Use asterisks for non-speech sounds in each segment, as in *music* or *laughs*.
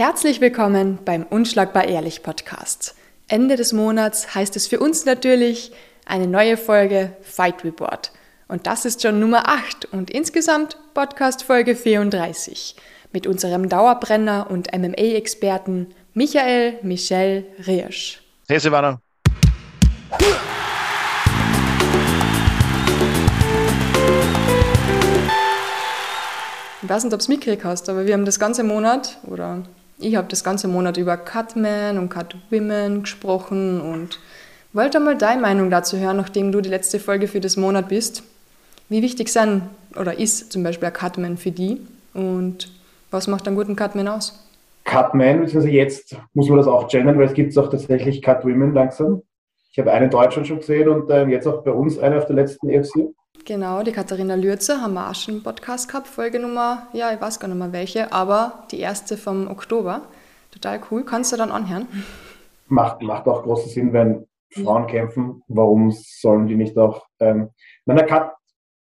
Herzlich willkommen beim Unschlagbar Ehrlich Podcast. Ende des Monats heißt es für uns natürlich eine neue Folge Fight Report. Und das ist schon Nummer 8 und insgesamt Podcast Folge 34 mit unserem Dauerbrenner und MMA-Experten Michael Michel Riersch. Hey Silvana. Ich weiß nicht, ob du es mitgekriegt hast, aber wir haben das ganze Monat oder ich habe das ganze Monat über Cutmen und Cutwomen gesprochen und wollte mal deine Meinung dazu hören, nachdem du die letzte Folge für das Monat bist. Wie wichtig sind oder ist zum Beispiel ein Cutman für die und was macht einen guten Cutman aus? Cutman, also jetzt muss man das auch gendern, weil es gibt auch tatsächlich Cutwomen langsam. Ich habe einen in Deutschland schon gesehen und äh, jetzt auch bei uns eine auf der letzten EFC. Genau, die Katharina Lürze haben wir auch schon einen Podcast gehabt, Folge Nummer, ja, ich weiß gar nicht mehr welche, aber die erste vom Oktober. Total cool, kannst du dann anhören. *laughs* Macht, macht auch großen Sinn, wenn Frauen ja. kämpfen, warum sollen die nicht auch, ähm, nein, der Cut,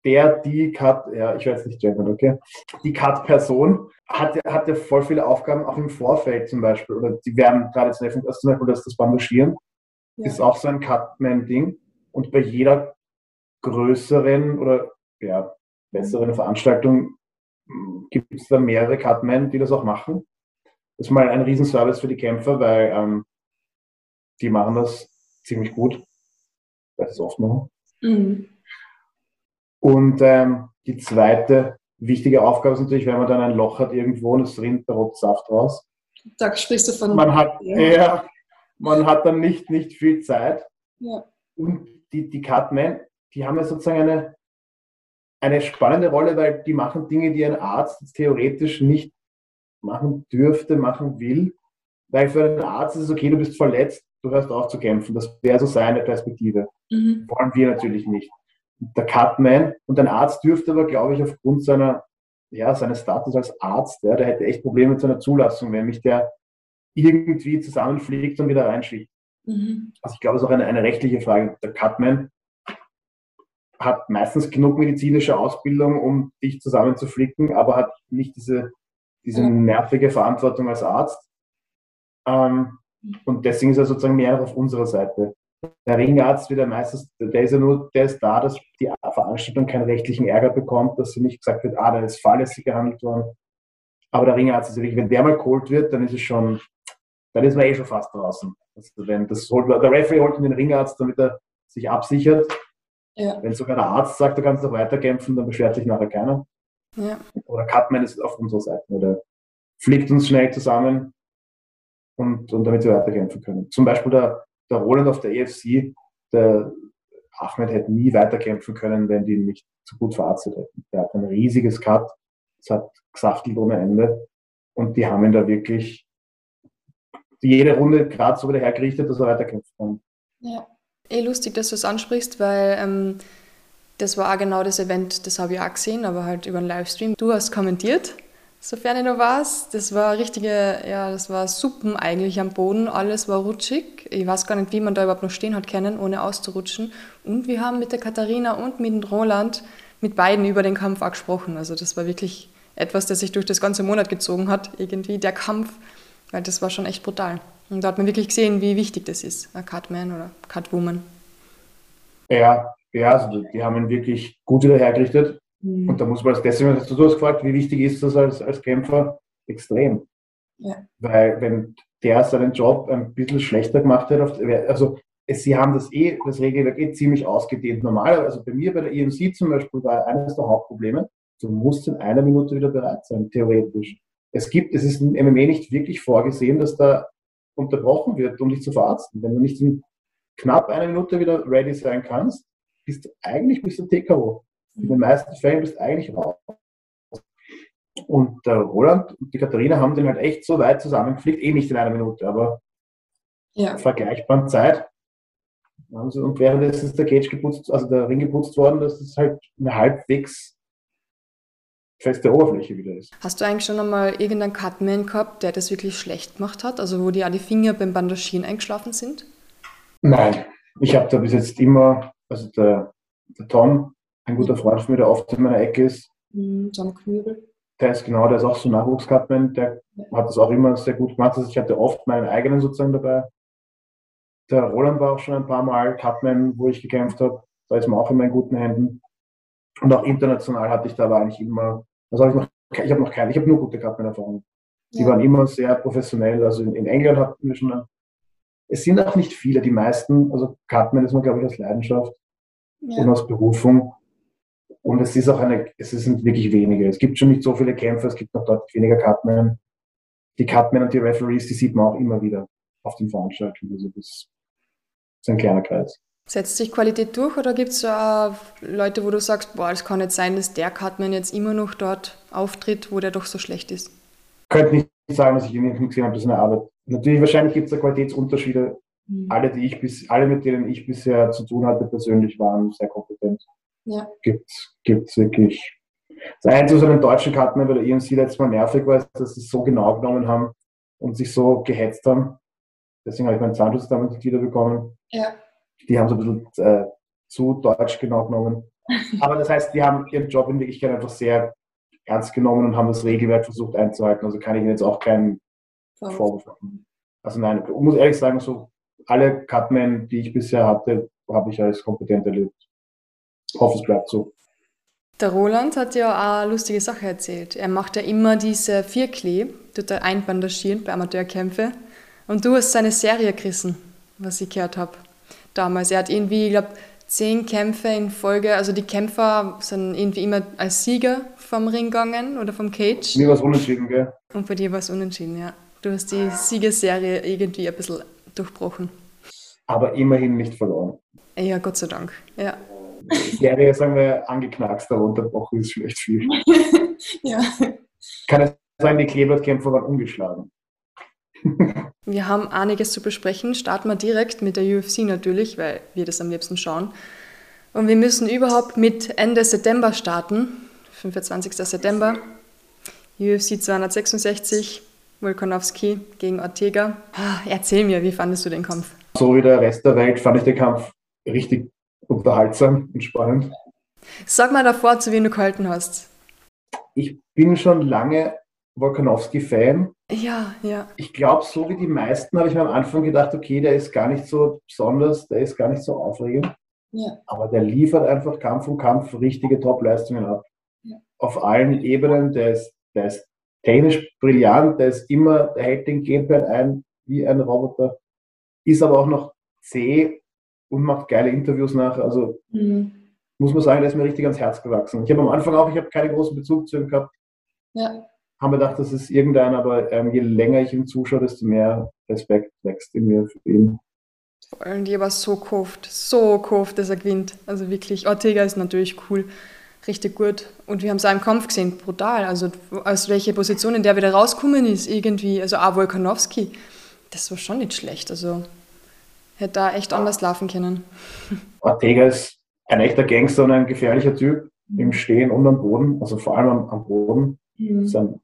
der, die Cut, ja, ich weiß nicht gendern, okay, die Cut-Person hat, hat ja voll viele Aufgaben, auch im Vorfeld zum Beispiel, oder die werden traditionell, also zum Beispiel das, das Bandaschieren, ja. ist auch so ein Cutman-Ding und bei jeder größeren oder ja, besseren Veranstaltungen hm, gibt es da mehrere Cutmen, die das auch machen. Das ist mal ein Riesenservice für die Kämpfer, weil ähm, die machen das ziemlich gut, weil sie es oft machen. Mhm. Und ähm, die zweite wichtige Aufgabe ist natürlich, wenn man dann ein Loch hat irgendwo und es rinnt der Rotsaft raus. Da sprichst du von. Man hat, ja. ja man hat dann nicht, nicht viel Zeit. Ja. Und die, die Cutmen, die haben ja sozusagen eine, eine spannende Rolle, weil die machen Dinge, die ein Arzt theoretisch nicht machen dürfte, machen will. Weil für einen Arzt ist es okay, du bist verletzt, du hörst auf zu kämpfen. Das wäre so seine Perspektive. Mhm. Wollen wir natürlich nicht. Der Cutman und ein Arzt dürfte aber, glaube ich, aufgrund seiner, ja, seines Status als Arzt, ja, der hätte echt Probleme mit seiner Zulassung, wenn mich der irgendwie zusammenfliegt und wieder reinschickt. Mhm. Also ich glaube, es ist auch eine, eine rechtliche Frage. Der Cutman hat meistens genug medizinische Ausbildung, um dich zusammenzuflicken, aber hat nicht diese, diese nervige Verantwortung als Arzt. Ähm, und deswegen ist er sozusagen mehr auf unserer Seite. Der Ringarzt wieder meistens, der ist ja nur, der ist da, dass die Veranstaltung keinen rechtlichen Ärger bekommt, dass sie nicht gesagt wird, ah, da ist fahrlässig gehandelt worden. Aber der Ringarzt ist wirklich, wenn der mal geholt wird, dann ist es schon, dann ist man eh schon fast draußen. Also wenn das holt, der Referee holt den Ringarzt, damit er sich absichert. Ja. Wenn sogar der Arzt sagt, du kannst noch weiterkämpfen, dann beschwert sich nachher keiner. Ja. Oder Cutman ist auf unserer Seite. Oder fliegt uns schnell zusammen und, und damit wir weiterkämpfen können. Zum Beispiel der, der Roland auf der EFC, der Ahmed hätte nie weiterkämpfen können, wenn die ihn nicht so gut verarztet hätten. Der hat ein riesiges Cut, es hat gesaftelt ohne Ende und die haben ihn da wirklich jede Runde gerade so wieder hergerichtet, dass er weiterkämpfen kann. Ja. Eh lustig, dass du es ansprichst, weil ähm, das war auch genau das Event, das habe ich auch gesehen, aber halt über einen Livestream. Du hast kommentiert, sofern ich noch weiß. Das war richtige, ja, das war Suppen eigentlich am Boden. Alles war rutschig. Ich weiß gar nicht, wie man da überhaupt noch stehen hat können, ohne auszurutschen. Und wir haben mit der Katharina und mit dem Roland, mit beiden über den Kampf auch gesprochen. Also das war wirklich etwas, das sich durch das ganze Monat gezogen hat, irgendwie der Kampf, weil das war schon echt brutal. Und da hat man wirklich gesehen, wie wichtig das ist, ein Cutman oder Cutwoman. Ja, ja, also die haben ihn wirklich gut wieder hergerichtet. Mhm. Und da muss man als deswegen, hast du hast gefragt, wie wichtig ist das als, als Kämpfer? Extrem. Ja. Weil wenn der seinen Job ein bisschen schlechter gemacht hat, also sie haben das eh, das Regelwerk eh ziemlich ausgedehnt. Normalerweise, also bei mir bei der EMC zum Beispiel war eines der Hauptprobleme, du musst in einer Minute wieder bereit sein, theoretisch. Es gibt, es ist im MMA nicht wirklich vorgesehen, dass da unterbrochen wird, um dich zu verarzten. Wenn du nicht in knapp einer Minute wieder ready sein kannst, bist du eigentlich bis du TKO. In den meisten Fällen bist du eigentlich raus. Und der Roland und die Katharina haben den halt echt so weit zusammengeflickt, eh nicht in einer Minute, aber ja. vergleichbaren Zeit. Und währenddessen ist der Cage geputzt, also der Ring geputzt worden, dass es halt eine halbwegs feste Oberfläche wieder ist. Hast du eigentlich schon einmal irgendeinen Cutman gehabt, der das wirklich schlecht gemacht hat? Also wo die alle Finger beim Bandagieren eingeschlafen sind? Nein, ich habe da bis jetzt immer, also der, der Tom, ein guter Freund von mir, der oft in meiner Ecke ist. Mhm, Tom Knübel. der ist genau, der ist auch so Nachwuchskatman, der hat das auch immer sehr gut gemacht. Also ich hatte oft meinen eigenen sozusagen dabei. Der Roland war auch schon ein paar Mal Cutman, wo ich gekämpft habe. Da ist man auch in guten Händen. Und auch international hatte ich da aber eigentlich immer, also habe ich noch, ich habe noch keine, ich habe nur gute Cutman-Erfahrungen. Die ja. waren immer sehr professionell. Also in, in England hatten wir schon, eine, es sind auch nicht viele, die meisten, also Cutman ist man glaube ich aus Leidenschaft ja. und aus Berufung. Und es ist auch eine, es sind wirklich wenige. Es gibt schon nicht so viele Kämpfer, es gibt noch deutlich weniger Cutmen. Die Cutmen und die Referees, die sieht man auch immer wieder auf den Veranstaltungen. Also das ist ein kleiner Kreis. Setzt sich Qualität durch oder gibt es äh, Leute, wo du sagst, boah, es kann nicht sein, dass der Cutman jetzt immer noch dort auftritt, wo der doch so schlecht ist? Ich könnte nicht sagen, dass ich ihn nicht gesehen habe, das ist eine Arbeit. Natürlich, wahrscheinlich gibt es da Qualitätsunterschiede. Mhm. Alle, die ich bis, alle, mit denen ich bisher zu tun hatte, persönlich waren sehr kompetent. Ja. Gibt es wirklich. Das Einzige, was an den deutschen Karten bei der EMC letztes Mal nervig war, ist, dass sie es so genau genommen haben und sich so gehetzt haben. Deswegen habe ich meinen Zahnschutz damals wieder bekommen. Ja. Die haben so ein bisschen äh, zu deutsch genau genommen. Aber das heißt, die haben ihren Job in Wirklichkeit einfach sehr ernst genommen und haben das Regelwerk versucht einzuhalten. Also kann ich ihnen jetzt auch keinen Vorwurf machen. Also nein, ich muss ehrlich sagen, so alle Cutmen, die ich bisher hatte, habe ich als kompetent erlebt hoffe, es bleibt so. Der Roland hat ja auch eine lustige Sache erzählt. Er macht ja immer diese Vierklee, tut er einbandagieren bei Amateurkämpfe. Und du hast seine Serie gerissen, was ich gehört habe. Damals. Er hat irgendwie, ich glaube, zehn Kämpfe in Folge. Also die Kämpfer sind irgendwie immer als Sieger vom Ring gegangen oder vom Cage. Mir war es unentschieden, gell? Und bei dir war es unentschieden, ja. Du hast die Siegerserie irgendwie ein bisschen durchbrochen. Aber immerhin nicht verloren. Ja, Gott sei Dank. Ja. Serie, sagen wir, angeknackst, aber unterbrochen ist vielleicht viel. *laughs* ja. Kann es sein, die Kleeblattkämpfer waren ungeschlagen? Wir haben einiges zu besprechen. Starten wir direkt mit der UFC natürlich, weil wir das am liebsten schauen. Und wir müssen überhaupt mit Ende September starten, 25. September. UFC 266, Volkanovski gegen Ortega. Ah, erzähl mir, wie fandest du den Kampf? So wie der Rest der Welt fand ich den Kampf richtig unterhaltsam und spannend. Sag mal davor, zu wem du gehalten hast. Ich bin schon lange Wolkanowski-Fan. Ja, ja. Ich glaube, so wie die meisten habe ich mir am Anfang gedacht, okay, der ist gar nicht so besonders, der ist gar nicht so aufregend. Ja. Aber der liefert einfach Kampf um Kampf richtige Top-Leistungen ab. Ja. Auf allen Ebenen. Der ist, der ist technisch brillant, der ist immer, der hält den Gameplan ein wie ein Roboter, ist aber auch noch zäh und macht geile Interviews nach. Also mhm. muss man sagen, der ist mir richtig ans Herz gewachsen. Ich habe am Anfang auch, ich habe keinen großen Bezug zu ihm gehabt. Ja. Haben wir gedacht, das ist irgendein, aber ähm, je länger ich ihm zuschaue, desto mehr Respekt wächst in mir für ihn. Vor allem, die war so gekauft, so gekauft, dass er gewinnt. Also wirklich, Ortega ist natürlich cool, richtig gut. Und wir haben es auch im Kampf gesehen, brutal. Also aus welcher Position, in der wieder rausgekommen ist, irgendwie. Also auch Volkanowski, das war schon nicht schlecht. Also Hätte da echt anders laufen können. *laughs* Ortega ist ein echter Gangster und ein gefährlicher Typ im Stehen und am Boden, also vor allem am, am Boden. Mhm. Ist ein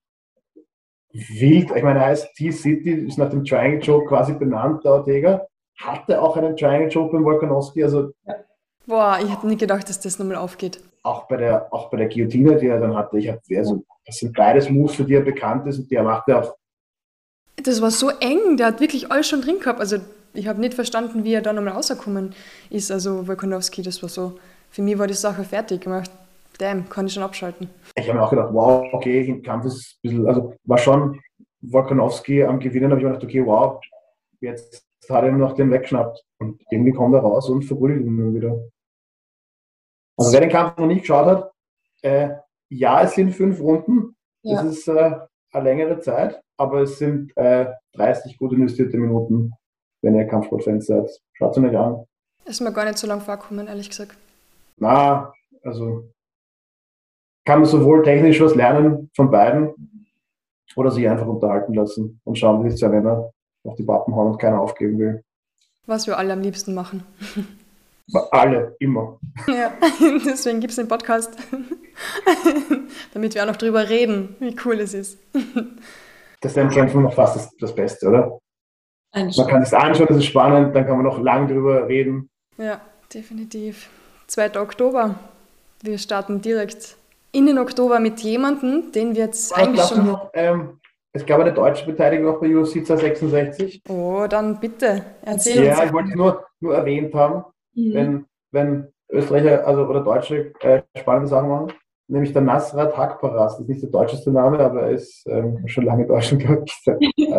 wild, ich meine, heißt T-City, ist nach dem Triangle Joke quasi benannt, der Ortega. Hatte auch einen Triangle Joke beim Volkanovski, also. Boah, ich hätte nie gedacht, dass das nochmal aufgeht. Auch bei der, auch bei der Guillotine, die er dann hatte, ich hab, also, das sind beides Moves, für die er bekannt ist und die er macht ja auch. Das war so eng, der hat wirklich alles schon drin gehabt. Also ich habe nicht verstanden, wie er da nochmal rausgekommen ist. Also Volkanovski, das war so, für mich war die Sache fertig. Dachte, damn, kann ich schon abschalten. Ich habe mir auch gedacht, wow, okay, im Kampf ist ein bisschen, also war schon Volkanovski am Gewinnen, habe ich mir gedacht, okay, wow, jetzt hat er noch den weggeschnappt. Und irgendwie kommt er raus und verbrüllt ihn wieder. Also wer den Kampf noch nicht geschaut hat, äh, ja, es sind fünf Runden. Ja. Das ist äh, eine längere Zeit, aber es sind äh, 30 gut investierte Minuten wenn ihr Kampfsportfans seid. Schaut es euch an. Ist mir gar nicht so lang vorkommen, ehrlich gesagt. Na, also kann man sowohl technisch was lernen von beiden oder sich einfach unterhalten lassen und schauen, wie sich zwei Männer auf die Pappen hauen und keiner aufgeben will. Was wir alle am liebsten machen. Alle, immer. Ja, *laughs* deswegen gibt es den Podcast. *laughs* Damit wir auch noch drüber reden, wie cool es ist. Das ist dann Kämpfen noch fast das, das Beste, oder? Man kann es anschauen, das ist spannend, dann kann man noch lang drüber reden. Ja, definitiv. 2. Oktober. Wir starten direkt in den Oktober mit jemandem, den wir jetzt Was, eigentlich schon... Noch, ähm, es gab eine deutsche Beteiligung auch bei UFC 266. Oh, dann bitte, erzähl Ja, ich wollte es nur, nur erwähnt haben, mhm. wenn, wenn Österreicher also, oder Deutsche äh, spannende Sachen machen. Nämlich der Nasrat Hakparas, das ist nicht der deutscheste Name, aber er ist ähm, schon lange Deutschland, glaube *laughs* ich.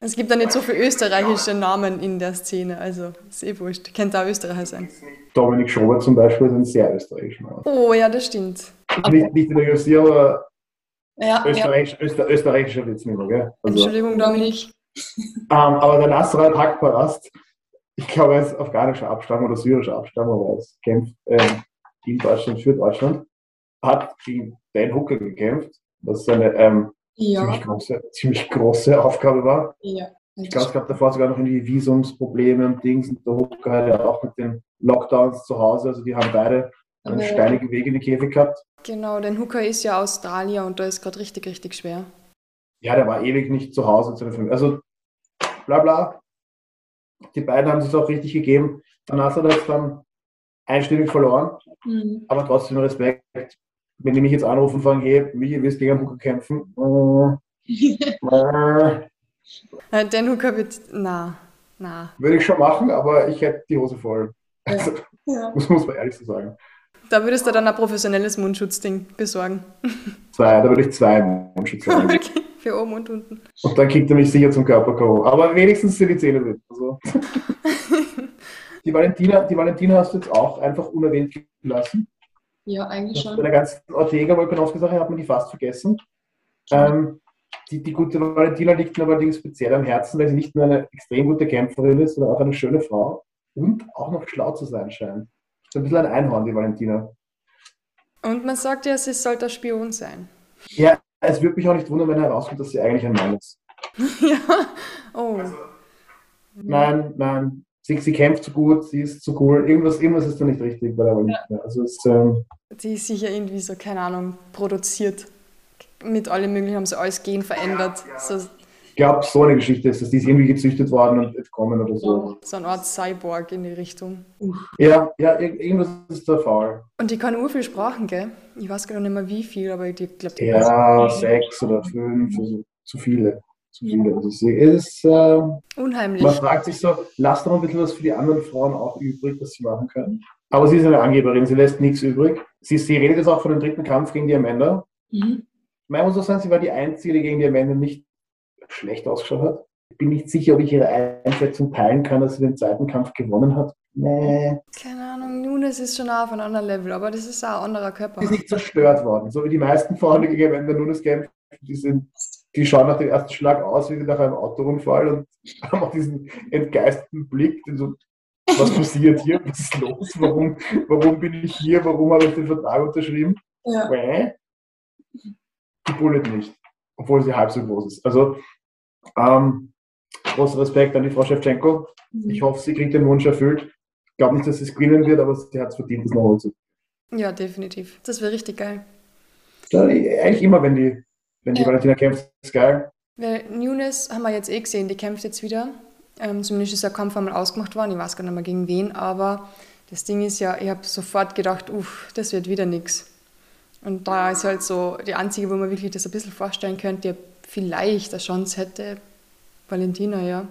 Es gibt da nicht so viele österreichische Namen in der Szene, also ist eh wurscht. Könnte auch Österreicher sein. Dominik Schober zum Beispiel ist ein sehr österreichischer Name. Oh ja, das stimmt. Nicht, nicht in der UFC, aber ja, Österreich, ja. Öster, österreichischer Witz nicht mehr, gell? Also, Entschuldigung, Dominik. Ähm, aber der Nasrat Hakparast, ich glaube, er ist afghanischer Abstammung oder syrischer Abstammung, aber er kämpft ähm, in Deutschland für Deutschland, hat gegen Dan Hooker gekämpft, was eine ähm, ja. ziemlich, große, ziemlich große Aufgabe war. Ja. Ich glaube, es gab davor sogar noch irgendwie Visumsprobleme und Dings. Und der Hooker hat ja auch mit den Lockdowns zu Hause, also die haben beide einen ja. steinigen Weg in die Käfig gehabt. Genau, denn Hooker ist ja Australier und da ist gerade richtig, richtig schwer. Ja, der war ewig nicht zu Hause zu den Also, bla bla. Die beiden haben sich auch richtig gegeben. Danach hat er jetzt dann einstimmig verloren, mhm. aber trotzdem Respekt wenn die mich jetzt anrufen und fragen, hey, Michi, willst du gegen Hooker kämpfen? *laughs* äh, Den Hooker wird, na, na. Würde ich schon machen, aber ich hätte die Hose voll. Ja. Also, ja. Muss, muss man ehrlich so sagen. Da würdest du dann ein professionelles Mundschutzding besorgen. Zwei, da würde ich zwei Mundschutz haben. *laughs* okay. Für oben und unten. Und dann kriegt er mich sicher zum Körper K.O. Aber wenigstens sind die Zähne drin. Also. *laughs* die, Valentina, die Valentina hast du jetzt auch einfach unerwähnt gelassen. Ja, eigentlich schon. Bei der ganzen Ortega-Volkanowski-Sache hat man die fast vergessen. Ähm, die, die, gute Valentina liegt mir allerdings speziell am Herzen, weil sie nicht nur eine extrem gute Kämpferin ist, sondern auch eine schöne Frau und auch noch schlau zu sein scheint. So ein bisschen ein Einhorn, die Valentina. Und man sagt ja, sie sollte ein Spion sein. Ja, es würde mich auch nicht wundern, wenn herauskommt, dass sie eigentlich ein Mann ist. *laughs* ja, oh. Also, nein, nein, sie, sie kämpft zu gut, sie ist zu cool. Irgendwas, irgendwas ist da nicht richtig bei der Valentina. Ja. Also es, ähm, die ist sicher irgendwie so, keine Ahnung, produziert. Mit allem Möglichen haben sie alles Gen verändert. So, ich glaube, so eine Geschichte ist dass Die ist irgendwie gezüchtet worden und entkommen oder so. So eine Art Cyborg in die Richtung. Ja, ja, irgendwas ist der Fall. Und die kann nur viel Sprachen, gell? Ich weiß gar nicht mehr wie viel, aber ich glaube, Ja, sechs oder fünf, also zu viele. Zu viele. Also es ist, äh, Unheimlich. Man fragt sich so, lass doch ein bisschen was für die anderen Frauen auch übrig, was sie machen können. Aber sie ist eine Angeberin, sie lässt nichts übrig. Sie, sie redet jetzt auch von dem dritten Kampf gegen die Amanda. Mhm. Ich muss auch sagen, sie war die Einzige, die gegen die Amanda nicht schlecht ausgeschaut hat. Ich bin nicht sicher, ob ich ihre Einschätzung teilen kann, dass sie den zweiten Kampf gewonnen hat. Nee. Keine Ahnung, Nunes ist schon auf einem anderen Level, aber das ist auch ein anderer Körper. Sie ist nicht zerstört worden. So wie die meisten die gegen Amanda Nunes kämpfen, die, sind, die schauen nach dem ersten Schlag aus wie nach einem Autounfall und *laughs* haben auch diesen entgeisteten Blick, den so was passiert hier, was ist los, warum, warum bin ich hier, warum habe ich den Vertrag unterschrieben? Ja. Die Bullet nicht, obwohl sie halb so groß ist. Also, ähm, großer Respekt an die Frau Shevchenko. Mhm. Ich hoffe, sie kriegt den Wunsch erfüllt. Ich glaube nicht, dass sie es gewinnen wird, aber sie hat es verdient, das nochmal zu. Ja, definitiv. Das wäre richtig geil. Ja, eigentlich immer, wenn die, wenn die ja. Valentina kämpft, ist geil. Weil Nunes haben wir jetzt eh gesehen, die kämpft jetzt wieder. Ähm, zumindest ist der Kampf einmal ausgemacht worden, ich weiß gar nicht mehr gegen wen, aber das Ding ist ja, ich habe sofort gedacht, uff, das wird wieder nichts. Und da ist halt so die einzige, wo man wirklich das ein bisschen vorstellen könnte, vielleicht eine Chance hätte, Valentina, ja.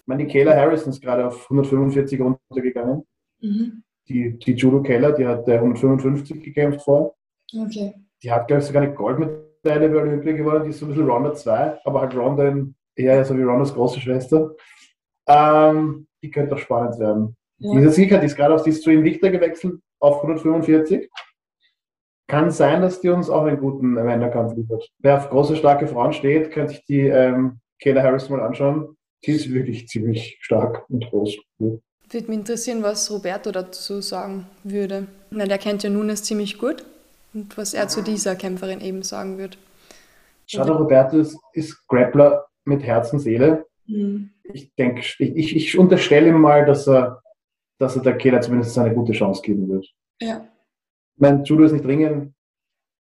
Ich meine, die Kayla Harrison ist gerade auf 145 runtergegangen. Mhm. Die, die Judo Keller, die hat 155 gekämpft vor. Okay. Die hat, glaube ich, sogar eine Goldmedaille bei Olympia gewonnen. Die ist so ein bisschen Ronda 2, aber halt Ronda eher so wie Rondas große Schwester. Ähm, die könnte auch spannend werden. Ja. Diese Sieger, die ist gerade auf die zu Invicta gewechselt auf 145. Kann sein, dass die uns auch einen guten Männerkampf liefert. Wer auf große, starke Frauen steht, könnte sich die ähm, Kayla Harris mal anschauen. Die ist wirklich ziemlich stark und groß. Würde mich interessieren, was Roberto dazu sagen würde. Weil der kennt ja Nunes ziemlich gut und was er zu dieser Kämpferin eben sagen wird. Schade, Roberto ist, ist Grappler mit Herz und Seele. Mhm. Ich denke, ich, ich unterstelle ihm mal, dass er, dass er der Kehler zumindest eine gute Chance geben wird. Ja. Ich meine, Judo ist nicht dringend,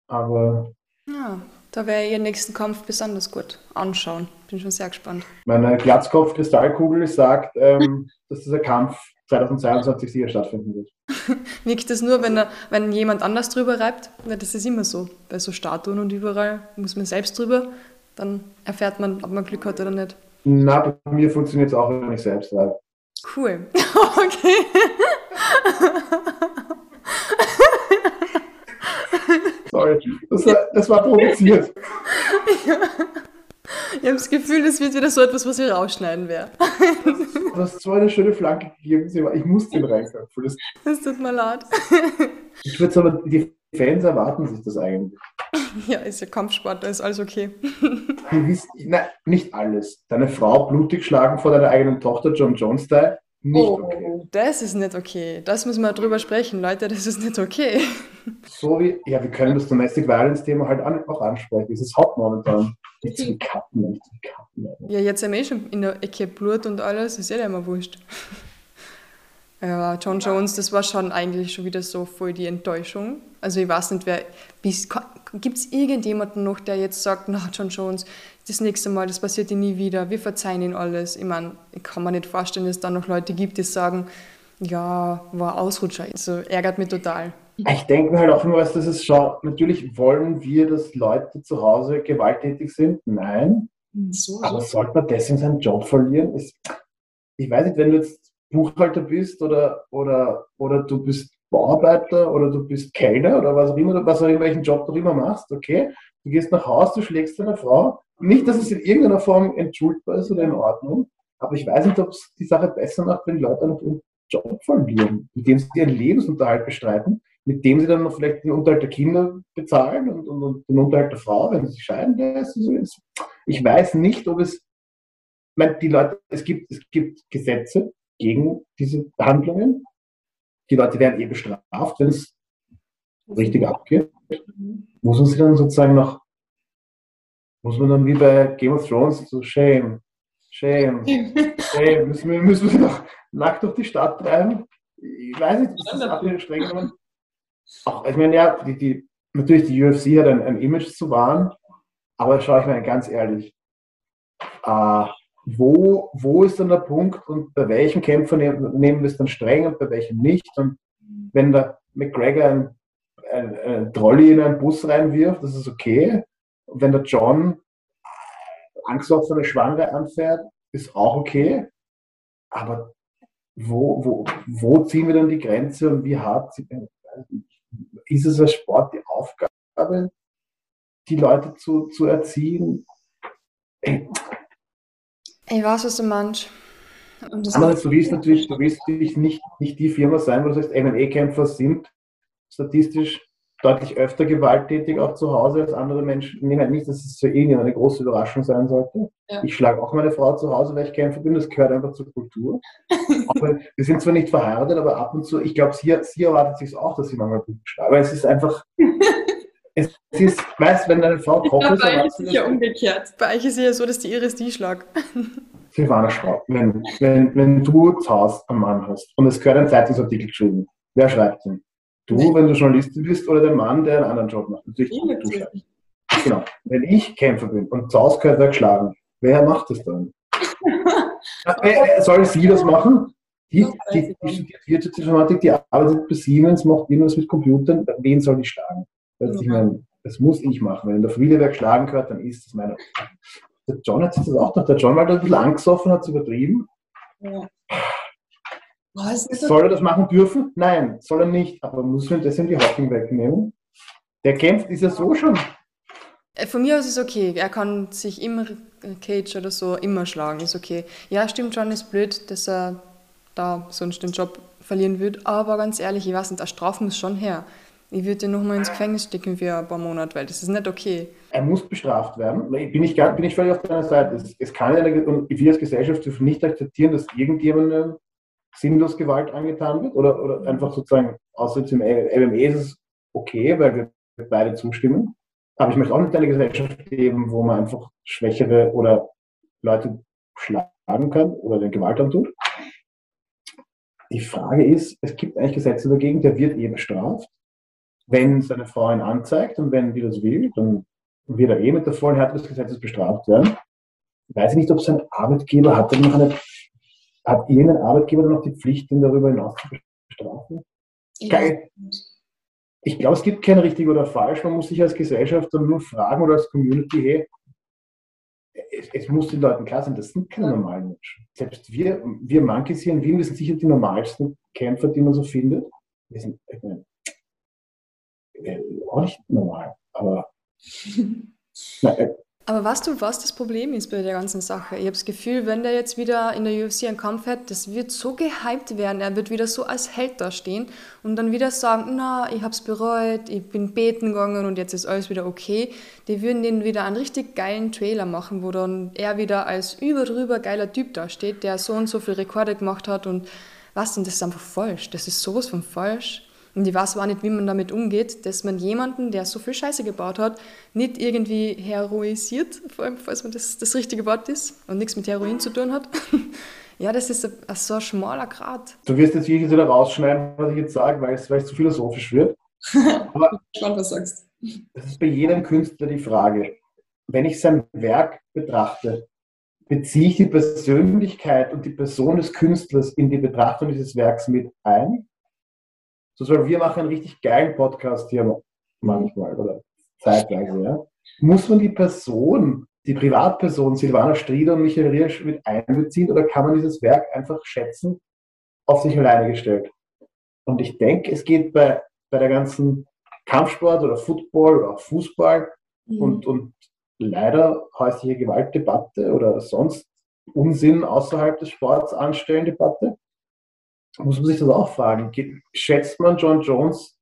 aber. Ja, da ich ihren nächsten Kampf besonders gut anschauen. Bin schon sehr gespannt. Meine Glatzkopf-Kristallkugel sagt, ähm, *laughs* dass dieser Kampf 2022 sicher stattfinden wird. *laughs* Wirkt das nur, wenn, er, wenn jemand anders drüber reibt? Weil das ist immer so. Bei so Statuen und überall muss man selbst drüber. Dann erfährt man, ob man Glück hat oder nicht. Na, bei mir funktioniert es auch, wenn ich selbst reibe. Cool. *laughs* okay. Sorry, das war, das war provoziert. Ja. *laughs* Ich habe das Gefühl, das wird wieder so etwas, was wir rausschneiden werden. *laughs* Du hast so eine schöne Flanke gegeben, ich muss den reinköpfen. Das, das tut mir leid. Ich würde aber, die Fans erwarten sich das eigentlich. Ja, ist ja Kampfsport, da ist alles okay. Du wisst, nein, nicht alles. Deine Frau blutig schlagen vor deiner eigenen Tochter, John Jones-Style, nicht oh, okay. Das ist nicht okay. Das müssen wir drüber sprechen, Leute. Das ist nicht okay. So wie, ja, wir können das Domestic Violence-Thema halt auch ansprechen. Das ist hot momentan. Jetzt die Kappen, nicht die Kappen. Ja, jetzt haben wir eh schon in der Ecke Blut und alles. Ist ja immer wurscht. *laughs* Ja, John Jones, das war schon eigentlich schon wieder so voll die Enttäuschung. Also ich weiß nicht, wer. Gibt es irgendjemanden noch, der jetzt sagt, na, John Jones, das nächste Mal, das passiert ihm nie wieder, wir verzeihen ihm alles. Ich meine, ich kann mir nicht vorstellen, dass es da noch Leute gibt, die sagen, ja, war Ausrutscher. Also ärgert mich total. Ich denke mir halt auch immer, dass es schon, natürlich wollen wir, dass Leute zu Hause gewalttätig sind. Nein. So, aber so. sollte man deswegen seinen Job verlieren? ich weiß nicht, wenn du jetzt Buchhalter bist oder, oder, oder du bist Bauarbeiter oder du bist Kellner oder was auch immer, was auch immer, welchen Job du immer machst, okay, du gehst nach Hause, du schlägst deine Frau. Nicht, dass es in irgendeiner Form entschuldbar ist oder in Ordnung, aber ich weiß nicht, ob es die Sache besser macht, wenn Leute ihren Job verlieren, mit dem sie ihren Lebensunterhalt bestreiten, mit dem sie dann noch vielleicht den Unterhalt der Kinder bezahlen und, und, und den Unterhalt der Frau, wenn sie sich scheiden lässt. Ich weiß nicht, ob es, ich meine, die Leute, es gibt, es gibt Gesetze, gegen diese Handlungen. Die Leute werden eh bestraft, wenn es richtig abgeht. Muss man sie dann sozusagen noch, muss man dann wie bei Game of Thrones so Shame, Shame, *laughs* Shame, müssen wir, müssen wir noch nackt durch die Stadt treiben? Ich weiß nicht, ist das ab streng genommen? Ach, ich meine, ja, die, die, natürlich die UFC hat ein, ein Image zu wahren, aber schaue ich mir ganz ehrlich, äh, wo, wo ist dann der Punkt und bei welchen Kämpfern nehmen wir es dann streng und bei welchen nicht. Und wenn der McGregor ein, ein, ein Trolley in einen Bus reinwirft, das ist okay. Wenn der John Angst auf seine Schwangere anfährt, ist auch okay. Aber wo, wo, wo ziehen wir dann die Grenze und wie hart ist es als Sport die Aufgabe, die Leute zu, zu erziehen? Ich weiß, was du meinst. Andererseits, du willst natürlich, du willst natürlich nicht, nicht die Firma sein, wo du sagst, MMA-Kämpfer sind statistisch deutlich öfter gewalttätig auch zu Hause als andere Menschen. Ich nehme halt nicht, dass es für irgendjemand eine große Überraschung sein sollte. Ja. Ich schlage auch meine Frau zu Hause, weil ich Kämpfer bin. Das gehört einfach zur Kultur. *laughs* aber wir sind zwar nicht verheiratet, aber ab und zu, ich glaube, sie, sie erwartet sich auch, dass sie manchmal gut schlagt. Aber es ist einfach, *laughs* es ist, weißt wenn deine Frau kocht, ist bei euch ist es ja umgekehrt. Bei euch ist es ja so, dass die Iris die schlagt. *laughs* Silvana Schraub, wenn, wenn, wenn du zu Hause einen Mann hast und es gehört ein Zeitungsartikel geschrieben, wer schreibt ihn? Du, nee. wenn du Journalistin bist, oder der Mann, der einen anderen Job macht? Natürlich du, du schreibst. Genau. Wenn ich Kämpfer bin und zu Hause gehört wer geschlagen, wer macht das dann? *laughs* Soll sie das machen? Die, die, die studiert Wirtschaftsinformatik, die arbeitet bei Siemens, macht irgendwas mit Computern, wen soll die schlagen? Also ich meine, das muss ich machen. Wenn der Familie wer geschlagen gehört, dann ist das meine. Der John hat sich das auch gedacht. Der John war da ein bisschen angesoffen, hat es übertrieben. Ja. Soll er das machen dürfen? Nein, soll er nicht. Aber muss man das in die Hoffnung wegnehmen? Der kämpft, ist ja so schon. Äh, von mir aus ist es okay. Er kann sich im Cage oder so immer schlagen. Ist okay. Ja, stimmt schon, ist blöd, dass er da sonst den Job verlieren wird. Aber ganz ehrlich, ich weiß nicht, der Straf muss schon her. Ich würde ihn nochmal ins Gefängnis stecken für ein paar Monate, weil das ist nicht okay. Er muss bestraft werden. Bin ich, bin ich völlig auf deiner Seite. Es, es kann eine, und wir als Gesellschaft dürfen nicht akzeptieren, dass irgendjemandem sinnlos Gewalt angetan wird oder, oder einfach sozusagen, außer zum LME ist es okay, weil wir beide zustimmen. Aber ich möchte auch nicht eine Gesellschaft leben, wo man einfach Schwächere oder Leute schlagen kann oder den Gewalt antut. Die Frage ist, es gibt eigentlich Gesetze dagegen, der wird eh bestraft wenn seine Frau ihn anzeigt und wenn die das will, dann wird er eh mit der vollen Härte des Gesetzes bestraft werden. Ich weiß nicht, ob sein Arbeitgeber hat, noch eine, hat irgendein Arbeitgeber noch die Pflicht, ihn darüber hinaus zu bestrafen? Geil. Ich glaube, es gibt kein richtig oder falsch. Man muss sich als Gesellschaft dann nur fragen oder als Community, hey, es, es, muss den Leuten klar sein, das sind keine normalen Menschen. Selbst wir, wir Monkeys hier in Wien, wir sind sicher die normalsten Kämpfer, die man so findet. Wir sind, ich meine, auch nicht normal, aber *laughs* na, äh, aber weißt du, was das Problem ist bei der ganzen Sache? Ich habe das Gefühl, wenn der jetzt wieder in der UFC einen Kampf hat, das wird so gehypt werden. Er wird wieder so als Held dastehen und dann wieder sagen, na, ich habe es bereut, ich bin beten gegangen und jetzt ist alles wieder okay. Die würden den wieder einen richtig geilen Trailer machen, wo dann er wieder als überdrüber geiler Typ dasteht, der so und so viele Rekorde gemacht hat und was, und das ist einfach falsch. Das ist sowas von falsch. Und ich weiß auch nicht, wie man damit umgeht, dass man jemanden, der so viel Scheiße gebaut hat, nicht irgendwie heroisiert, vor allem falls man das das richtige Wort ist und nichts mit Heroin zu tun hat. *laughs* ja, das ist ein, so ein schmaler Grad. Du wirst jetzt wirklich wieder rausschneiden, was ich jetzt sage, weil es, weil es zu philosophisch wird. *laughs* Aber ich bin was sagst. Das ist bei jedem Künstler die Frage. Wenn ich sein Werk betrachte, beziehe ich die Persönlichkeit und die Person des Künstlers in die Betrachtung dieses Werks mit ein? So, wir machen einen richtig geilen Podcast hier manchmal oder zeitweise, ja. Muss man die Person, die Privatperson Silvana Strieder und Michael Riersch mit einbeziehen oder kann man dieses Werk einfach schätzen, auf sich alleine gestellt? Und ich denke, es geht bei, bei der ganzen Kampfsport oder Football oder auch Fußball mhm. und, und leider häusliche Gewaltdebatte oder sonst Unsinn außerhalb des Sports anstellen Debatte muss man sich das auch fragen. Schätzt man John Jones,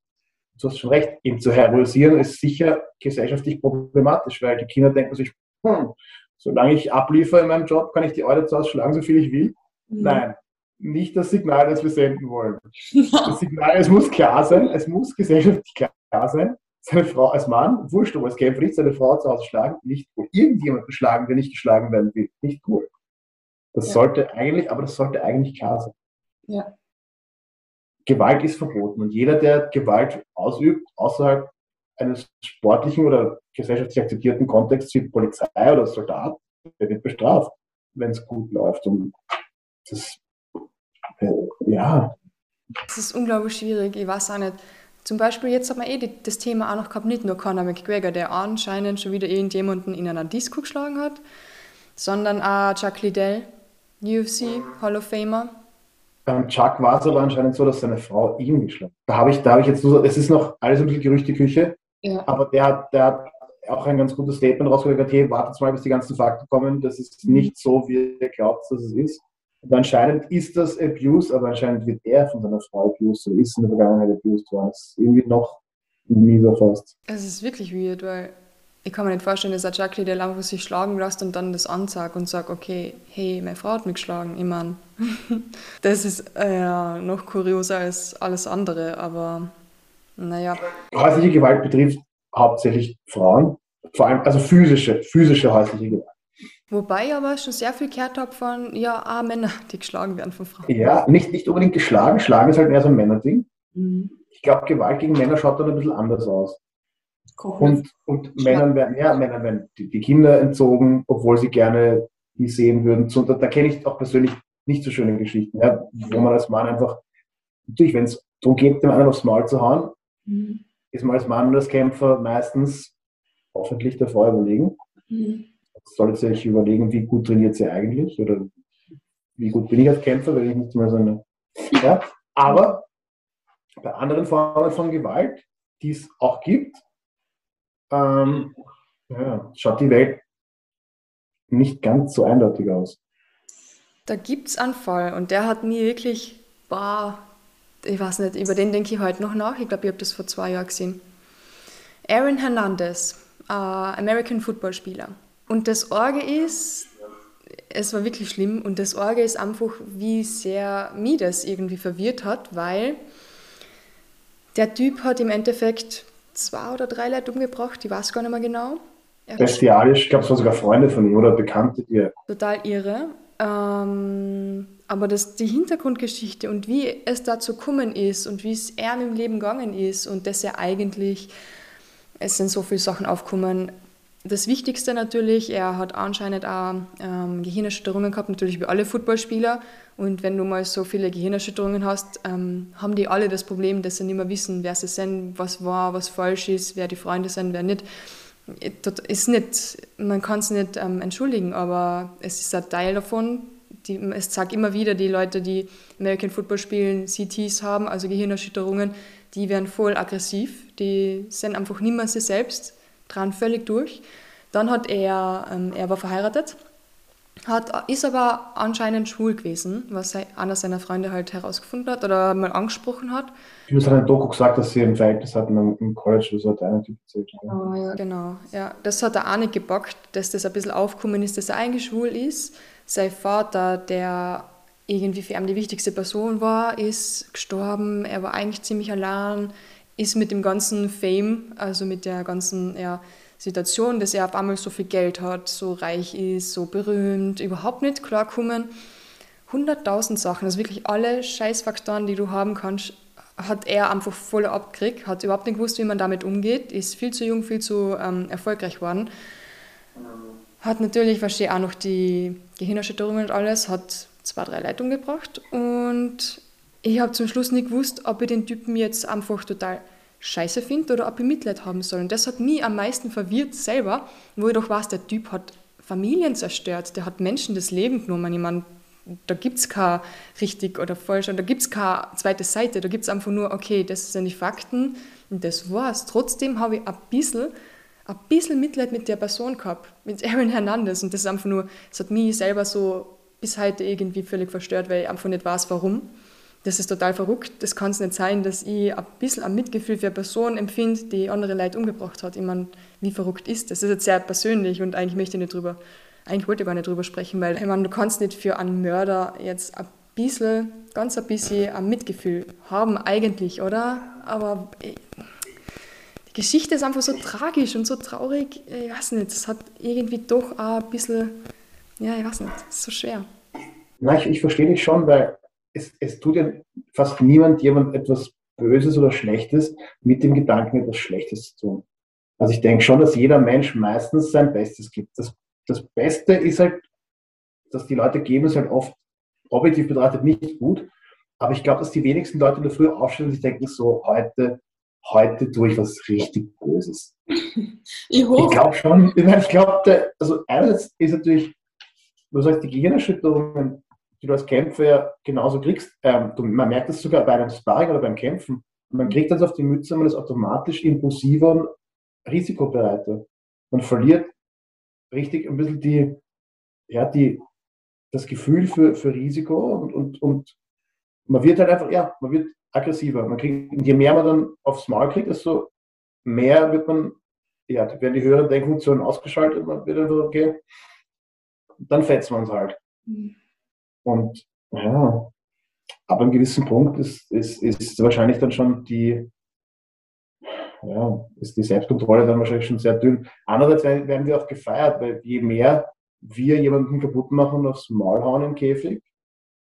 du hast schon recht, ihn zu heroisieren, ist sicher gesellschaftlich problematisch, weil die Kinder denken sich, hm, solange ich abliefere in meinem Job, kann ich die Eure zu Hause schlagen, so viel ich will. Mhm. Nein, nicht das Signal, das wir senden wollen. *laughs* Das Signal, es muss klar sein, es muss gesellschaftlich klar sein, seine Frau als Mann, wurscht, ob es kämpft nicht, seine Frau zu Hause schlagen, nicht cool. Irgendjemanden schlagen, der nicht geschlagen werden will, nicht cool. Das ja. sollte eigentlich, aber das sollte eigentlich klar sein. Ja. Gewalt ist verboten und jeder, der Gewalt ausübt, außerhalb eines sportlichen oder gesellschaftlich akzeptierten Kontexts wie Polizei oder Soldat, der wird bestraft, wenn es gut läuft. Und das, äh, ja. Das ist unglaublich schwierig, ich weiß auch nicht. Zum Beispiel, jetzt hat man eh das Thema auch noch gehabt, nicht nur Conor McGregor, der anscheinend schon wieder irgendjemanden in einer Disco geschlagen hat, sondern auch Chuck Liddell, UFC Hall of Famer, beim Chuck war es aber anscheinend so, dass seine Frau ihn geschlagen hat. Da habe ich, da ich jetzt nur, es ist noch alles ein bisschen Gerüchteküche, ja. aber der hat, der hat auch ein ganz gutes Statement rausgegeben, hey, wartet mal, bis die ganzen Fakten kommen, das ist mhm. nicht so, wie ihr glaubt, dass es ist. Und anscheinend ist das Abuse, aber anscheinend wird er von seiner Frau abused oder ist in der Vergangenheit abused worden. Das ist irgendwie noch mieser fast. Es ist wirklich weird, weil ich kann mir nicht vorstellen, dass ein Jackie der einfach sich schlagen lässt und dann das anzeigt und sagt, okay, hey, meine Frau hat mich geschlagen. Ich meine, *laughs* das ist äh, noch kurioser als alles andere, aber naja. Häusliche Gewalt betrifft hauptsächlich Frauen, vor allem also physische, physische häusliche Gewalt. Wobei ich aber schon sehr viel gehört habe von ja, auch Männer, die geschlagen werden von Frauen. Ja, nicht, nicht unbedingt geschlagen. Schlagen ist halt mehr so ein Männerding. Mhm. Ich glaube, Gewalt gegen Männer schaut dann ein bisschen anders aus. Und, und Männern werden, ja, Männern werden die, die, Kinder entzogen, obwohl sie gerne die sehen würden. So, da, da kenne ich auch persönlich nicht so schöne Geschichten, ja, wo man als Mann einfach, natürlich, wenn es darum geht, dem anderen aufs Maul zu hauen, mhm. ist man als Mann und als Kämpfer meistens hoffentlich Frau überlegen. Mhm. Sollte sich überlegen, wie gut trainiert sie eigentlich oder wie gut bin ich als Kämpfer, wenn ich nicht mehr so eine. Ja, aber bei anderen Formen von Gewalt, die es auch gibt, ähm, ja, schaut die Welt nicht ganz so eindeutig aus. Da gibt es einen Fall und der hat mir wirklich, boah, ich weiß nicht, über den denke ich heute noch nach. Ich glaube, ich habe das vor zwei Jahren gesehen. Aaron Hernandez, äh, American Football Spieler. Und das Orge ist, es war wirklich schlimm und das Orge ist einfach, wie sehr mich das irgendwie verwirrt hat, weil der Typ hat im Endeffekt zwei oder drei Leute umgebracht, ich weiß gar nicht mehr genau. Bestialisch, ich glaube, es waren sogar Freunde von ihm oder Bekannte, die. Total irre. Ähm, aber das, die Hintergrundgeschichte und wie es dazu gekommen ist und wie es er im Leben gegangen ist und dass er eigentlich, es sind so viele Sachen aufgekommen, das Wichtigste natürlich, er hat anscheinend auch ähm, Gehirnerschütterungen gehabt, natürlich wie alle Footballspieler. Und wenn du mal so viele Gehirnerschütterungen hast, ähm, haben die alle das Problem, dass sie nicht mehr wissen, wer sie sind, was war, was falsch ist, wer die Freunde sind, wer nicht. Das ist nicht man kann es nicht ähm, entschuldigen, aber es ist ein Teil davon. Die, es sagt immer wieder, die Leute, die American Football spielen, CTs haben, also Gehirnerschütterungen, die werden voll aggressiv, die sind einfach nicht mehr sie selbst dran völlig durch. Dann hat er, ähm, er war verheiratet, hat, ist aber anscheinend schwul gewesen, was einer seiner Freunde halt herausgefunden hat oder mal angesprochen hat. Du hast in einem Doku gesagt, dass sie ein Verhältnis hatten im College, das hat einer Typ erzählt. Genau, ja, genau. Ja, das hat er auch nicht gebockt, dass das ein bisschen aufgekommen ist, dass er eigentlich schwul ist. Sein Vater, der irgendwie für ihn die wichtigste Person war, ist gestorben. Er war eigentlich ziemlich allein ist mit dem ganzen Fame, also mit der ganzen ja, Situation, dass er auf einmal so viel Geld hat, so reich ist, so berühmt, überhaupt nicht klarkommen. 100.000 Sachen, also wirklich alle Scheißfaktoren, die du haben kannst, hat er einfach voll abgekriegt, hat überhaupt nicht gewusst, wie man damit umgeht, ist viel zu jung, viel zu ähm, erfolgreich geworden. Hat natürlich, verstehe auch noch die Gehirnerschütterungen und alles, hat zwei, drei Leitungen gebracht und ich habe zum Schluss nicht gewusst, ob ich den Typen jetzt einfach total scheiße finde oder ob ich Mitleid haben soll. Und das hat mich am meisten verwirrt selber, wo ich doch weiß, der Typ hat Familien zerstört, der hat Menschen das Leben genommen. Ich meine, da gibt es kein richtig oder falsch und da gibt es keine zweite Seite, da gibt es einfach nur, okay, das sind die Fakten und das war's. Trotzdem habe ich ein bisschen, ein bisschen Mitleid mit der Person gehabt, mit *laughs* Aaron Hernandez und das ist einfach nur, es hat mich selber so bis heute irgendwie völlig verstört, weil ich einfach nicht weiß, warum das ist total verrückt. Das kann es nicht sein, dass ich ein bisschen ein Mitgefühl für eine Person empfinde, die andere Leute umgebracht hat. Ich meine, wie verrückt ist das? Das ist jetzt sehr persönlich und eigentlich möchte ich nicht drüber, eigentlich wollte ich gar nicht drüber sprechen, weil ich meine, du kannst nicht für einen Mörder jetzt ein bisschen, ganz ein bisschen ein Mitgefühl haben eigentlich, oder? Aber die Geschichte ist einfach so tragisch und so traurig. Ich weiß nicht, es hat irgendwie doch ein bisschen, ja, ich weiß nicht, es ist so schwer. Na, ich, ich verstehe dich schon, weil es, es tut ja fast niemand jemand etwas Böses oder Schlechtes mit dem Gedanken, etwas Schlechtes zu tun. Also ich denke schon, dass jeder Mensch meistens sein Bestes gibt. Das, das Beste ist halt, dass die Leute geben es halt oft objektiv betrachtet nicht gut. Aber ich glaube, dass die wenigsten Leute in der Früh aufstehen und sich denken, so heute, heute tue ich was richtig Böses. Ich, ich glaube schon, ich glaube, also einerseits ist natürlich, du sagst, die Gehirnerschütterungen die du als Kämpfer genauso kriegst. Ähm, du, man merkt das sogar bei einem Sparring oder beim Kämpfen. Man kriegt das auf die Mütze, man ist automatisch impulsiver und risikobereiter. Man verliert richtig ein bisschen die, ja, die, das Gefühl für, für Risiko und, und, und man wird halt einfach, ja, man wird aggressiver. Man kriegt, je mehr man dann aufs Maul kriegt, desto mehr wird man, ja, werden die höheren Denkfunktionen ausgeschaltet, man wird einfach, okay, dann fetzt man es halt. Mhm. Und ja, ab einem gewissen Punkt ist, ist, ist wahrscheinlich dann schon die, ja, ist die Selbstkontrolle dann wahrscheinlich schon sehr dünn. Andererseits werden wir auch gefeiert, weil je mehr wir jemanden kaputt machen und aufs Maul hauen im Käfig,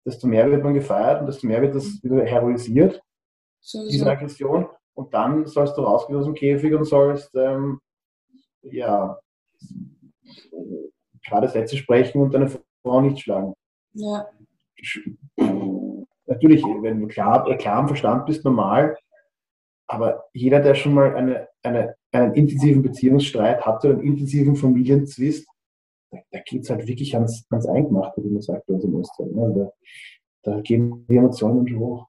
desto mehr wird man gefeiert und desto mehr wird das wieder heroisiert, so, diese so. Aggression. Und dann sollst du rausgehen aus dem Käfig und sollst, ähm, ja, gerade Sätze sprechen und deine Frau nicht schlagen. Ja. Natürlich, wenn du klar, klar im Verstand bist, normal. Aber jeder, der schon mal eine, eine, einen intensiven Beziehungsstreit hatte, einen intensiven Familienzwist, da, da geht es halt wirklich ans, ans Eingemachte, wie man sagt bei uns in Österreich. Ne? Da, da gehen die Emotionen schon hoch.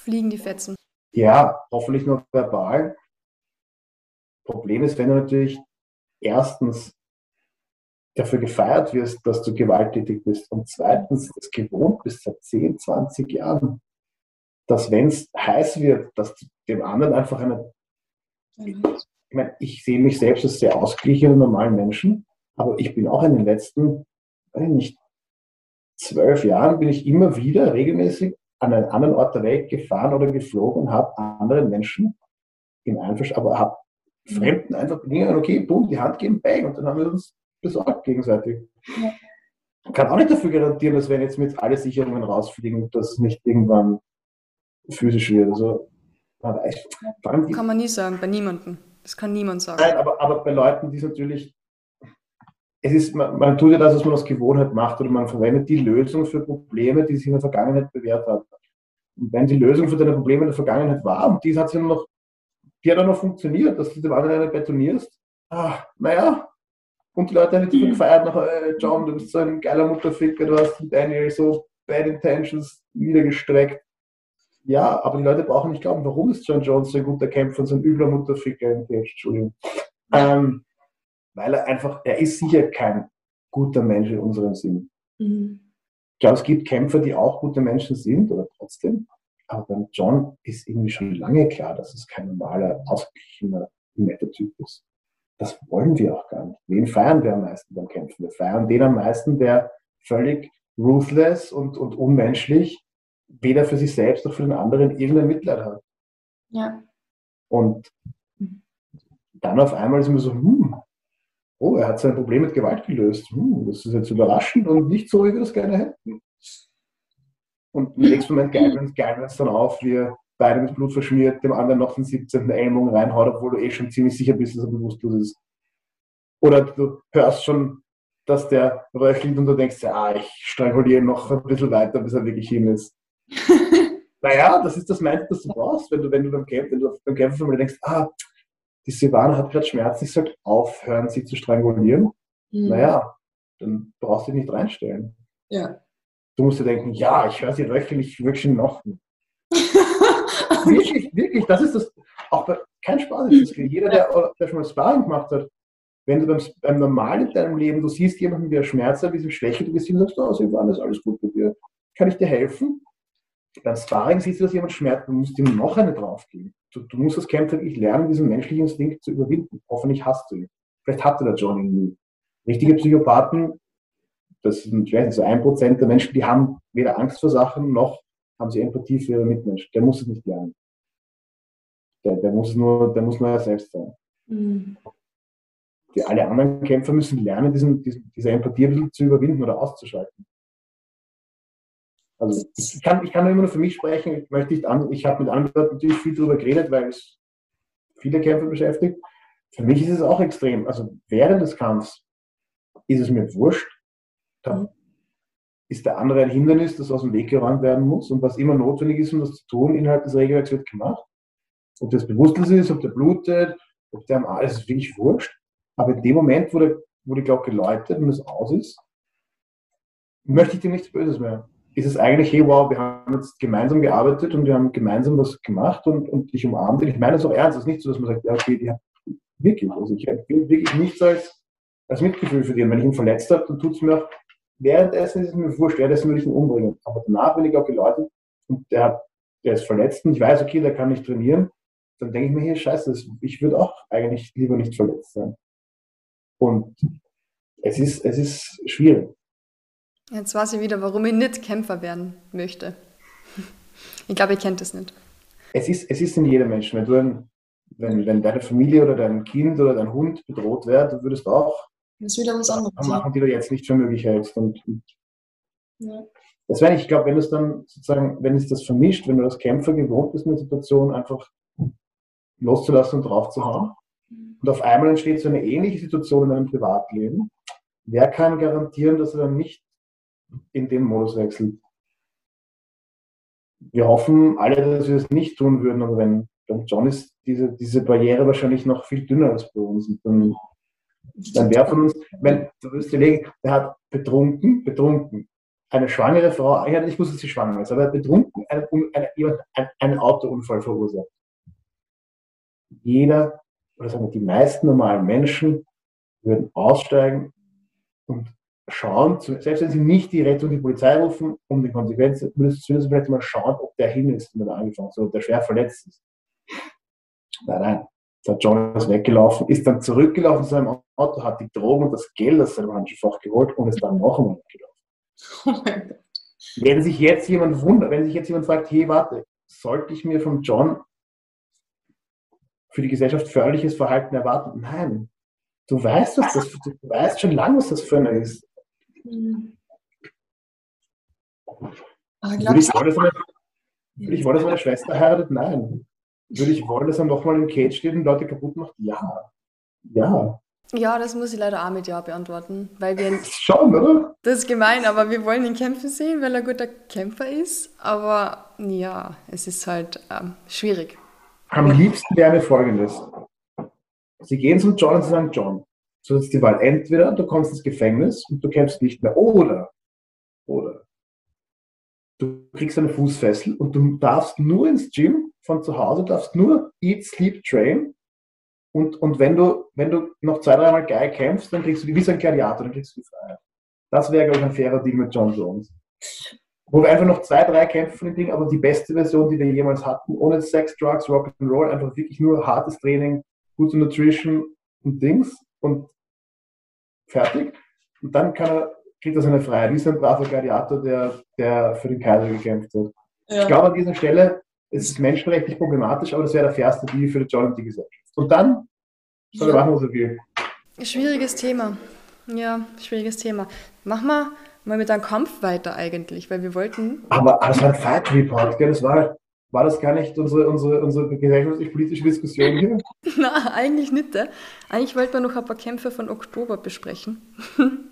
Fliegen die Fetzen. Ja, hoffentlich nur verbal. Problem ist, wenn du natürlich erstens dafür gefeiert wirst, dass du gewalttätig bist und zweitens das gewohnt bist seit 10, 20 Jahren, dass wenn es heiß wird, dass du dem anderen einfach eine. Ich meine, ich sehe mich selbst als sehr ausgeglichenen normalen Menschen, aber ich bin auch in den letzten, weiß ich nicht, zwölf Jahren bin ich immer wieder regelmäßig an einen anderen Ort der Welt gefahren oder geflogen und habe anderen Menschen im Einverstand, aber habe mhm. Fremden einfach Dinge, okay, boom, die Hand geben, bang, und dann haben wir uns besorgt gegenseitig. Ja. Kann auch nicht dafür garantieren, dass wenn jetzt mit alle Sicherungen rausfliegen, dass es nicht irgendwann physisch wird. Also, Kann man nie sagen, bei niemandem. Das kann niemand sagen. Nein, aber, aber bei Leuten, die es natürlich, es ist, man, man tut ja das, was man aus Gewohnheit macht, oder man verwendet die Lösung für Probleme, die sich in der Vergangenheit bewährt haben. Und wenn die Lösung für deine Probleme in der Vergangenheit war, und die hat ja noch, die hat auch noch funktioniert, dass du dem anderen eine betonierst, ah, naja, und die Leute haben dich gefeiert nach, äh, John, du bist so ein geiler Mutterficker, du hast Daniel so Bad Intentions niedergestreckt. Ja, aber die Leute brauchen nicht glauben, warum ist John Jones so ein guter Kämpfer und so ein übler Mutterficker im Cage, Entschuldigung. Ähm, weil er einfach, er ist sicher kein guter Mensch in unserem Sinn. Mhm. Ich glaube, es gibt Kämpfer, die auch gute Menschen sind, oder trotzdem. Aber beim John ist irgendwie schon lange klar, dass es kein normaler, ausgeglichener, netter Typ ist. Das wollen wir auch gar nicht. Wen feiern wir am meisten beim Kämpfen? Wir feiern den am meisten, der völlig ruthless und, und unmenschlich weder für sich selbst noch für den anderen irgendein Mitleid hat. Ja. Und dann auf einmal ist mir so, hm, oh, er hat sein Problem mit Gewalt gelöst. Hm, das ist jetzt überraschend und nicht so, wie wir das gerne hätten. Und im nächsten Moment geilen wir uns dann auf, wie beide mit Blut verschmiert, dem anderen noch den 17. Ellbogen reinhaut, obwohl du eh schon ziemlich sicher bist, dass er bewusstlos ist. Oder du hörst schon, dass der röchelt und du denkst, ja, ich stranguliere noch ein bisschen weiter, bis er wirklich hin ist. *laughs* naja, das ist das Mindset, das du brauchst, wenn du, wenn du beim Kämpfen, wenn du beim Kämpfen denkst, ah, die Silvana hat gerade Schmerzen, ich sollte aufhören, sie zu strangulieren. Mhm. Naja, dann brauchst du dich nicht reinstellen. Ja. Du musst dir denken, ja, ich höre sie röcheln, ich wirklich noch. *laughs* wirklich, wirklich, das ist das, auch bei, kein Spaß ist das. Jeder, der, der schon mal Sparring gemacht hat, wenn du beim, beim Normalen in deinem Leben, du siehst jemanden, der Schmerz hat, wie sie Schwäche, du bist ihm sagst, oh, Silvana, ist alles gut bei dir, kann ich dir helfen? Beim Sparring siehst du, dass jemand schmerzt, du musst ihm noch eine draufgeben. Du, du musst als Kämpfer wirklich lernen, diesen menschlichen Instinkt zu überwinden. Hoffentlich hast du ihn. Vielleicht hatte der Johnny nie. Richtige Psychopathen, das sind, ich weiß nicht, so ein Prozent der Menschen, die haben weder Angst vor Sachen, noch haben sie Empathie für ihre Mitmenschen. Der muss es nicht lernen. Der, der, muss, nur, der muss nur er selbst sein. Mhm. Die, alle anderen Kämpfer müssen lernen, diesen, diesen, diese Empathie ein bisschen zu überwinden oder auszuschalten. Also ich kann, ich kann immer nur für mich sprechen, ich möchte nicht an, ich habe mit anderen natürlich viel darüber geredet, weil es viele Kämpfer beschäftigt. Für mich ist es auch extrem. Also während des Kampfs ist es mir wurscht. Dann ist der andere ein Hindernis, das aus dem Weg geräumt werden muss. Und was immer notwendig ist, um das zu tun, innerhalb des Regelwerks wird gemacht. Ob das bewusstlos ist, ob der blutet, ob der am Arsch ist, ist wirklich wurscht. Aber in dem Moment, wo, der, wo die Glocke läutet und es aus ist, möchte ich dir nichts Böses mehr ist es eigentlich, hey, wow, wir haben jetzt gemeinsam gearbeitet und wir haben gemeinsam was gemacht und, und ich umarme dich. Ich meine es auch ernst. Es ist nicht so, dass man sagt, ja, okay, die hat wirklich, also ich will wirklich nichts als, als Mitgefühl für. Und wenn ich ihn verletzt habe, dann tut es mir auch, währenddessen ist es mir wurscht, währenddessen würde ich ihn umbringen. Aber danach, wenn ich auch geläutet und der, der ist verletzt und ich weiß, okay, der kann nicht trainieren, dann denke ich mir, hier, scheiße, ich würde auch eigentlich lieber nicht verletzt sein. Und es ist, es ist schwierig. Jetzt weiß ich wieder, warum ich nicht Kämpfer werden möchte. Ich glaube, ihr kennt das nicht. Es ist, es ist in jedem Menschen. Wenn, du ein, wenn, wenn deine Familie oder dein Kind oder dein Hund bedroht wird, du würdest auch das ist wieder was anderes. machen, die du jetzt nicht für möglich hältst. Und, ja. Das wäre ich glaube, wenn es dann sozusagen, wenn es das vermischt, wenn du als Kämpfer gewohnt bist, eine Situation einfach loszulassen und draufzuhauen, mhm. und auf einmal entsteht so eine ähnliche Situation in deinem Privatleben, wer kann garantieren, dass er dann nicht in dem Modus wechselt. Wir hoffen alle, dass wir es nicht tun würden, aber wenn beim John ist diese, diese Barriere wahrscheinlich noch viel dünner als bei uns. Und dann, dann wäre von uns, wenn du wirst überlegen, der hat betrunken, betrunken, eine schwangere Frau, ich gewusst, dass sie schwanger ist, aber er hat betrunken eine, eine, ein, einen Autounfall verursacht. Jeder, oder sagen wir, die meisten normalen Menschen würden aussteigen und schauen, selbst wenn sie nicht die Rettung, die Polizei rufen, um die Konsequenzen, müssen sie vielleicht mal schauen, ob der hin ist, wenn er angefangen ist, ob der schwer verletzt ist. Nein, nein. Der John ist weggelaufen, ist dann zurückgelaufen zu seinem Auto, hat die Drogen und das Geld aus seinem Handschuhfach geholt und ist dann noch einmal weggelaufen. *laughs* Oh mein Gott. Wenn sich jetzt jemand wundert, wenn sich jetzt jemand fragt, hey, warte, sollte ich mir von John für die Gesellschaft förderliches Verhalten erwarten? Nein. Du weißt, was das, du weißt schon lange, was das für eine ist. Mhm. Dass meine, würde ich wollen, dass meine Schwester heiratet? Nein. Würde ich wollen, dass er nochmal im Cage steht und Leute kaputt macht? Ja. Ja. Ja, das muss ich leider auch mit Ja beantworten, weil wir. *laughs* Schon, oder? Das ist gemein, aber wir wollen ihn kämpfen sehen, weil er ein guter Kämpfer ist. Aber ja, es ist halt ähm, schwierig. Am liebsten wäre mir folgendes. Sie gehen zum John und sie sagen, John, so ist die Wahl. Entweder du kommst ins Gefängnis und du kämpfst nicht mehr, oder, oder du kriegst eine Fußfessel und du darfst nur ins Gym von zu Hause, darfst nur eat, sleep, train und, und wenn, du, wenn du noch zwei, dreimal geil kämpfst, dann kriegst du die, wie so ein Gladiator, dann kriegst du die Freiheit. Das wäre, glaube ich, ein fairer Deal mit John Jones. Wo wir einfach noch zwei, drei kämpfen von dem Ding, aber die beste Version, die wir jemals hatten, ohne Sex, Drugs, Rock'n'Roll, einfach wirklich nur hartes Training, gute Nutrition und Dings und fertig. Und dann kann er, kriegt er seine Freiheit. Wie so ein braver Gladiator, der, der für den Kaiser gekämpft hat. Ja. Ich glaube, an dieser Stelle ist es menschenrechtlich problematisch, aber das wäre der fairste Deal für die John und die Gesellschaft. Und dann soll er machen, was er will. Schwieriges Thema. Ja, schwieriges Thema. Mach mal mal mit einem Kampf weiter eigentlich, weil wir wollten. Aber das war ein Fight Report, gell? Das war, war das gar nicht unsere, unsere, unsere gesellschaftlich-politische Diskussion hier? *laughs* Nein, eigentlich nicht. Äh. Eigentlich wollten wir noch ein paar Kämpfe von Oktober besprechen. *laughs*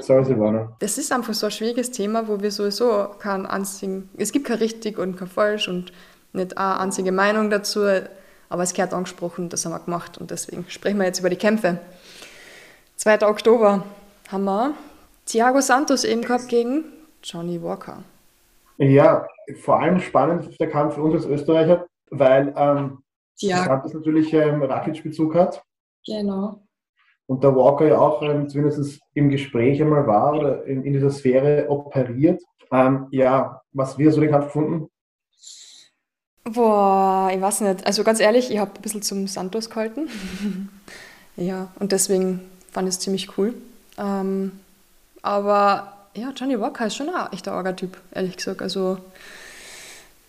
Sorry, Silvana. Das ist einfach so ein schwieriges Thema, wo wir sowieso kein einzigen, es gibt kein richtig und kein falsch und nicht eine einzige Meinung dazu. Aber es gehört angesprochen, das haben wir gemacht und deswegen sprechen wir jetzt über die Kämpfe. 2. Oktober haben wir Thiago Santos eben gehabt gegen Johnny Walker. Ja, vor allem spannend der Kampf für uns als Österreicher, weil ähm, ja. Santos natürlich ähm, Rakic-Bezug hat. Genau. Und der Walker ja auch ähm, zumindest im Gespräch einmal war oder in, in dieser Sphäre operiert. Ähm, ja, was wir so den Kampf gefunden? Boah, ich weiß nicht. Also ganz ehrlich, ich habe ein bisschen zum Santos gehalten. *laughs* ja, und deswegen fand ich es ziemlich cool. Ähm, aber ja, Johnny Walker ist schon ein echter Orga-Typ, ehrlich gesagt. Also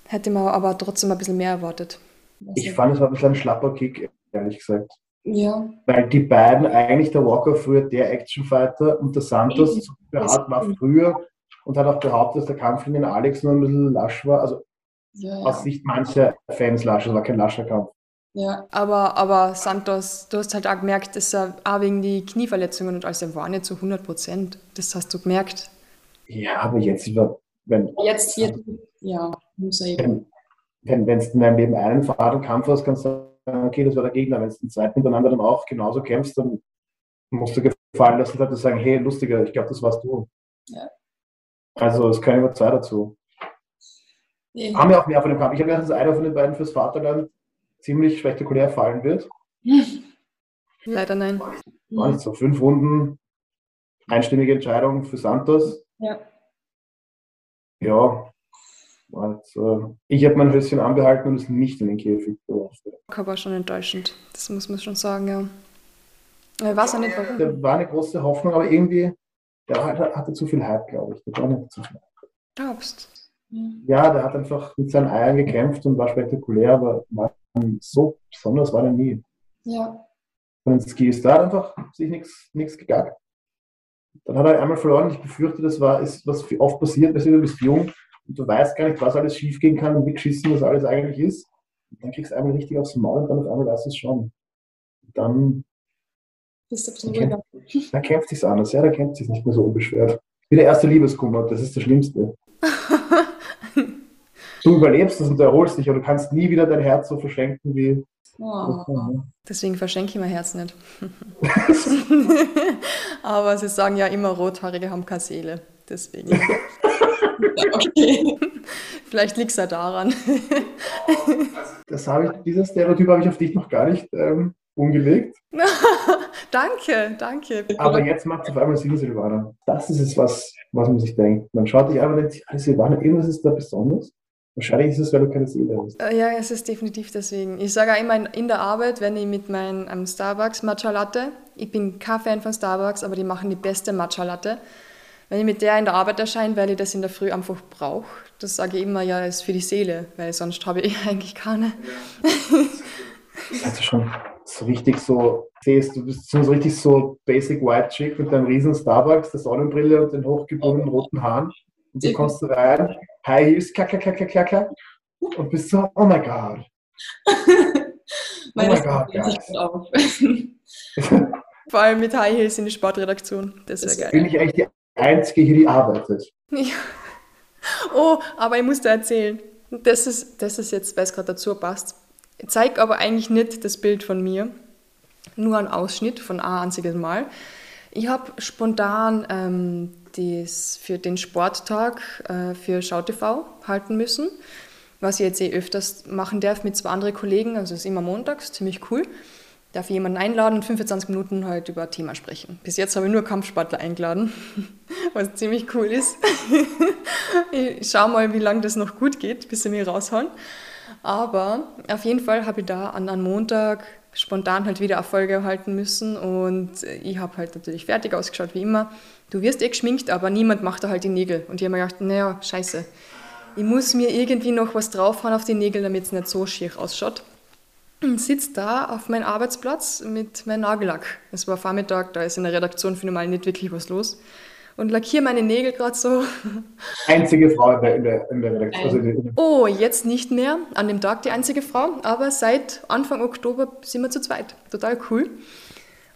hätte man aber trotzdem ein bisschen mehr erwartet. Ich fand es war ein bisschen ein schlapper Kick, ehrlich gesagt. Ja. Weil die beiden, eigentlich der Walker früher der Actionfighter und der Santos war früher und hat auch behauptet, dass der Kampf gegen den Alex nur ein bisschen lasch war. Also ja, ja. Aus Sicht mancher Fans lasch, es war kein lascher Kampf. Ja, aber, aber Santos, du hast halt auch gemerkt, dass er auch wegen die Knieverletzungen und alles, er war nicht zu 100 Prozent. Das hast du gemerkt. Ja, aber jetzt, wenn. Jetzt hier, ja, muss er eben. Wenn, wenn es in deinem Leben einen faden Kampf hast, kannst du sagen, okay, das war der Gegner. Wenn du den zweiten hintereinander dann auch genauso kämpfst, dann musst du gefallen lassen, dass du sagen, hey, lustiger, ich glaube, das warst du. Ja. Also, es können immer zwei dazu. Nee. Haben wir auch mehr von dem Kampf. Ich habe gedacht, dass einer von den beiden fürs Vaterland ziemlich spektakulär fallen wird. *laughs* Leider nein. War nicht so. Fünf Runden, einstimmige Entscheidung für Santos. Ja. Ja. Also, ich habe mein Höschen anbehalten und es nicht in den Käfig geworfen. War schon enttäuschend. Das muss man schon sagen, ja. Er war es nicht warum. Da war eine große Hoffnung, aber irgendwie der hatte zu viel Hype, glaube ich. Der war nicht zu viel. Glaubst Ja, der hat einfach mit seinen Eiern gekämpft und war spektakulär, aber so besonders war er nie. Ja. Und Ski ist da einfach sich nichts gegackt. Dann hat er einmal verloren. Ich befürchte, das war ist, was oft passiert, weil du bist jung und du weißt gar nicht, was alles schief gehen kann und wie geschissen das alles eigentlich ist. Und dann kriegst du einmal richtig aufs Maul und dann auf einmal weißt du es schon. dann, bist du bisschen kämpft, *laughs* dann kämpft sich anders. Ja, da kämpft sich nicht mehr so unbeschwert. Wie der erste Liebeskummer, das ist das Schlimmste. *laughs* du überlebst es und du erholst dich, aber du kannst nie wieder dein Herz so verschenken wie. Oh. Deswegen verschenke ich mein Herz nicht. *laughs* aber sie sagen ja immer, Rothaarige haben keine Seele. Deswegen. *laughs* okay. Vielleicht liegt es ja daran. das habe ich, dieses Stereotyp habe ich auf dich noch gar nicht ähm, umgelegt. *laughs* danke, danke. Aber jetzt macht es auf einmal Sinn, Silvana. Das ist es, was, was man sich denkt. Man schaut sich einfach und denkt, Silvana, irgendwas ist da besonders. Wahrscheinlich ist es, weil du keine Seele hast. Äh, ja, es ist definitiv deswegen. Ich sage auch immer in der Arbeit, wenn ich mit meinem um, Starbucks Matcha Latte, ich bin kein Fan von Starbucks, aber die machen die beste Matcha Latte. Wenn ich mit der in der Arbeit erscheine, weil ich das in der Früh einfach brauche, das sage ich immer, ja, ist für die Seele, weil sonst habe ich *laughs* eigentlich keine. Ja. also schon so richtig so siehst, du bist so richtig so basic white chick mit deinem riesen Starbucks, der Sonnenbrille und den hochgebundenen roten Haaren. Und du kommst rein, High Heels, klack, klack, klack, klack, klack, und bist so, oh my God. *laughs* Meine oh Gott, auf. *laughs* Vor allem mit High Heels in die Sportredaktion. Das wäre geil. Bin ich eigentlich die Einzige hier, die arbeitet. Ja. Oh, aber ich muss da erzählen. Das ist, das ist jetzt, weil es gerade dazu passt. Ich zeige aber eigentlich nicht das Bild von mir, nur ein Ausschnitt von ein einziges Mal. Ich habe spontan ähm, das für den Sporttag äh, für SchauTV halten müssen, was ich jetzt eh öfters machen darf mit zwei anderen Kollegen, also es ist immer montags, ziemlich cool. Darf ich jemanden einladen und 25 Minuten halt über ein Thema sprechen. Bis jetzt habe ich nur Kampfsportler eingeladen, *laughs* was ziemlich cool ist. *laughs* ich schaue mal, wie lange das noch gut geht, bis sie mich raushauen. Aber auf jeden Fall habe ich da an einem Montag spontan halt wieder Erfolge halten müssen und ich habe halt natürlich fertig ausgeschaut wie immer. Du wirst eh geschminkt, aber niemand macht da halt die Nägel. Und ich habe mir gedacht, naja, scheiße, ich muss mir irgendwie noch was draufhauen auf die Nägel, damit es nicht so schier ausschaut. Und sitze da auf meinem Arbeitsplatz mit meinem Nagellack. Es war Vormittag, da ist in der Redaktion für normal nicht wirklich was los und lackiere meine Nägel gerade so. Einzige Frau in der, in der, in der Redaktion. Also oh, jetzt nicht mehr. An dem Tag die einzige Frau, aber seit Anfang Oktober sind wir zu zweit. Total cool.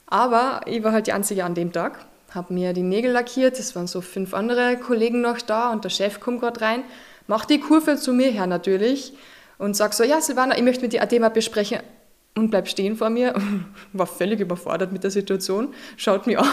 Aber ich war halt die einzige an dem Tag, habe mir die Nägel lackiert. Es waren so fünf andere Kollegen noch da und der Chef kommt gerade rein, macht die Kurve zu mir her natürlich und sagt so: Ja, Silvana, ich möchte mit dir ein Thema besprechen und bleibt stehen vor mir, *laughs* war völlig überfordert mit der Situation, schaut mich an